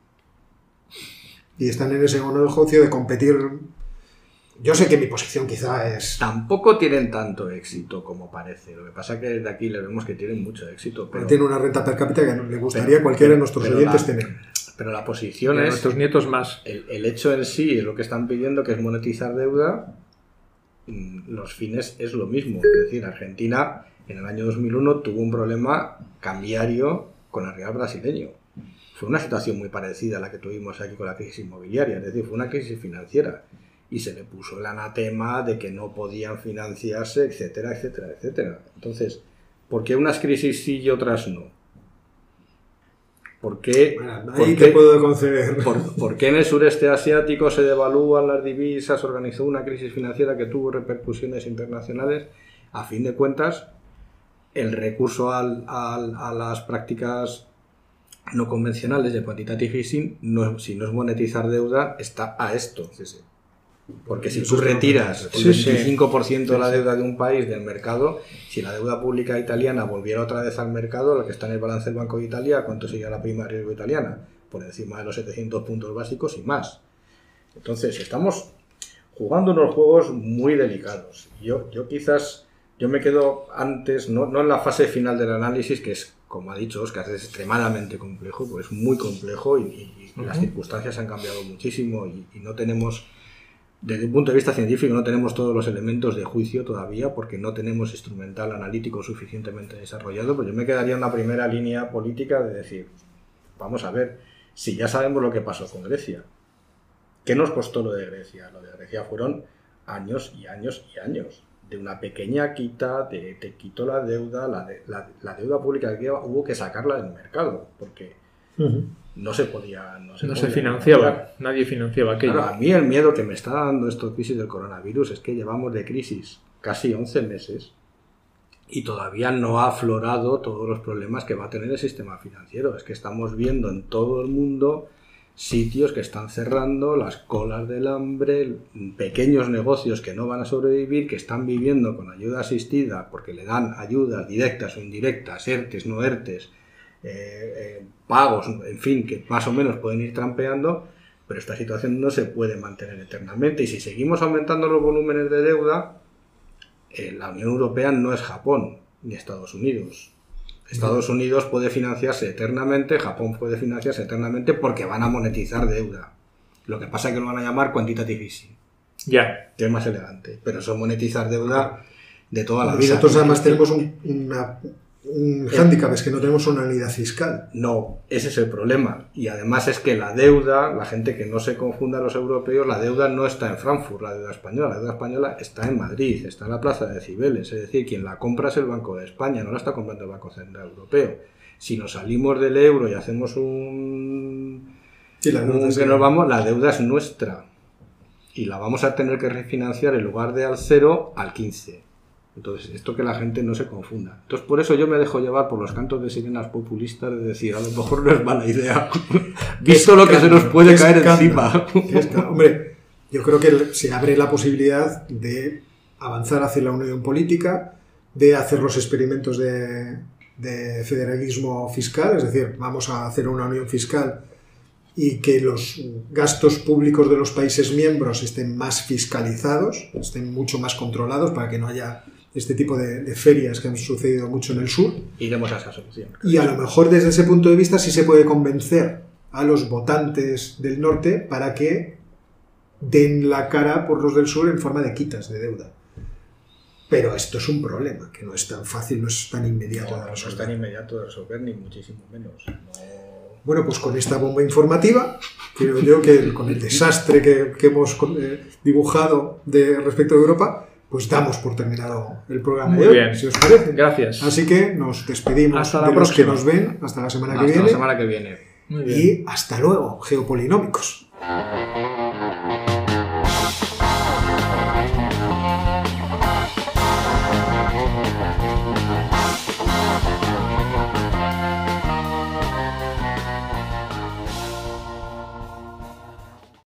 y están en ese negocio de competir. Yo sé que mi posición quizá es... Tampoco tienen tanto éxito como parece. Lo que pasa es que desde aquí le vemos que tienen mucho éxito. Pero, Tiene una renta per cápita que le gustaría pero- a cualquiera de nuestros pero oyentes la- tener. pero la posición Y es... nuestros nietos más. El, el hecho en sí es lo que están pidiendo, que es monetizar deuda. Mm, Los fines es lo mismo. Es decir, Argentina en el año 2001 tuvo un problema cambiario con el real brasileño. Fue una situación muy parecida a la que tuvimos aquí con la crisis inmobiliaria, es decir, fue una crisis financiera. Y se le puso el anatema de que no podían financiarse, etcétera, etcétera, etcétera. Entonces, ¿por qué unas crisis sí y otras no? ¿Por qué, Bueno, por qué- puedo conceder. ¿Por, por qué en el sureste asiático se devalúan las divisas? Organizó una crisis financiera que tuvo repercusiones internacionales. A fin de cuentas, el recurso al- al- a las prácticas no convencionales de quantitative easing, no, si no es monetizar deuda, está a esto. Porque si tú retiras el Sí, sí. 25% de la deuda de un país del mercado, si la deuda pública italiana volviera otra vez al mercado, lo que está en el balance del Banco de Italia, ¿cuánto sería la prima de riesgo italiana? Por encima de los 700 puntos básicos y más. Entonces, estamos jugando unos juegos muy delicados. Yo, yo quizás, yo me quedo antes, no, no en la fase final del análisis, que es, como ha dicho Oscar, es extremadamente complejo, pues es muy complejo y, las circunstancias han cambiado muchísimo y, y no tenemos, desde un punto de vista científico, no tenemos todos los elementos de juicio todavía porque no tenemos instrumental analítico suficientemente desarrollado, pero yo me quedaría en una primera línea política de decir, vamos a ver, si ya sabemos lo que pasó con Grecia, ¿Qué nos costó lo de Grecia? Lo de Grecia fueron años y años y años. De una pequeña quita, de, te quitó la deuda, la, de- la- la deuda pública que hubo que sacarla del mercado, porque no se podía. No se, No se podía financiaba. financiar. Nadie financiaba aquello. Claro, a mí el miedo que me está dando esta crisis del coronavirus es que llevamos de crisis casi 11 meses y todavía no ha aflorado todos los problemas que va a tener el sistema financiero. Es que estamos viendo en todo el mundo sitios que están cerrando, las colas del hambre, pequeños negocios que no van a sobrevivir, que están viviendo con ayuda asistida porque le dan ayudas directas o indirectas, ERTES, no ERTES, eh, eh, pagos, en fin, que más o menos pueden ir trampeando, pero esta situación no se puede mantener eternamente y si seguimos aumentando los volúmenes de deuda, eh, la Unión Europea no es Japón ni Estados Unidos. Estados Unidos puede financiarse eternamente, Japón puede financiarse eternamente porque van a monetizar deuda. Lo que pasa es que lo van a llamar quantitative easing, Ya. que es más elegante, pero eso es monetizar deuda de toda la vida. Nosotros además tenemos un, una- un hándicap, es que no tenemos una unidad fiscal. No, ese es el problema. Y además es que la deuda, la gente que no se confunda a los europeos, la deuda no está en Frankfurt, la deuda española. La deuda española está en Madrid, está en la plaza de Cibeles. Es decir, quien la compra es el Banco de España, no la está comprando el Banco Central Europeo. Si nos salimos del euro y hacemos un, Sí, la deuda un que nos vamos, la deuda es nuestra. Y la vamos a tener que refinanciar en lugar de al 0 al 15. Entonces, esto que la gente no se confunda. Entonces, por eso yo me dejo llevar por los cantos de sirenas populistas de decir, a lo mejor no es mala idea. (laughs) Visto lo que se nos puede caer encima. Hombre, yo creo que se abre la posibilidad de avanzar hacia la unión política, de hacer los experimentos de, de federalismo fiscal, es decir, vamos a hacer una unión fiscal y que los gastos públicos de los países miembros estén más fiscalizados, estén mucho más controlados para que no haya este tipo de, de ferias que han sucedido mucho en el sur. Iremos a esa solución. Y a lo mejor desde ese punto de vista sí se puede convencer a los votantes del norte para que den la cara por los del sur en forma de quitas de deuda. Pero esto es un problema, que no es tan fácil, no es tan inmediato No, de no es resolver. tan inmediato de resolver, ni muchísimo menos. No- Bueno, pues con esta bomba informativa, creo yo que con el desastre que, que hemos eh, dibujado de respecto a Europa, pues damos por terminado el programa Muy bien. si os parece. Gracias. Así que nos despedimos hasta la de que nos ven hasta la semana que viene. Hasta la semana que viene. Muy bien. Y hasta luego, geopolinómicos.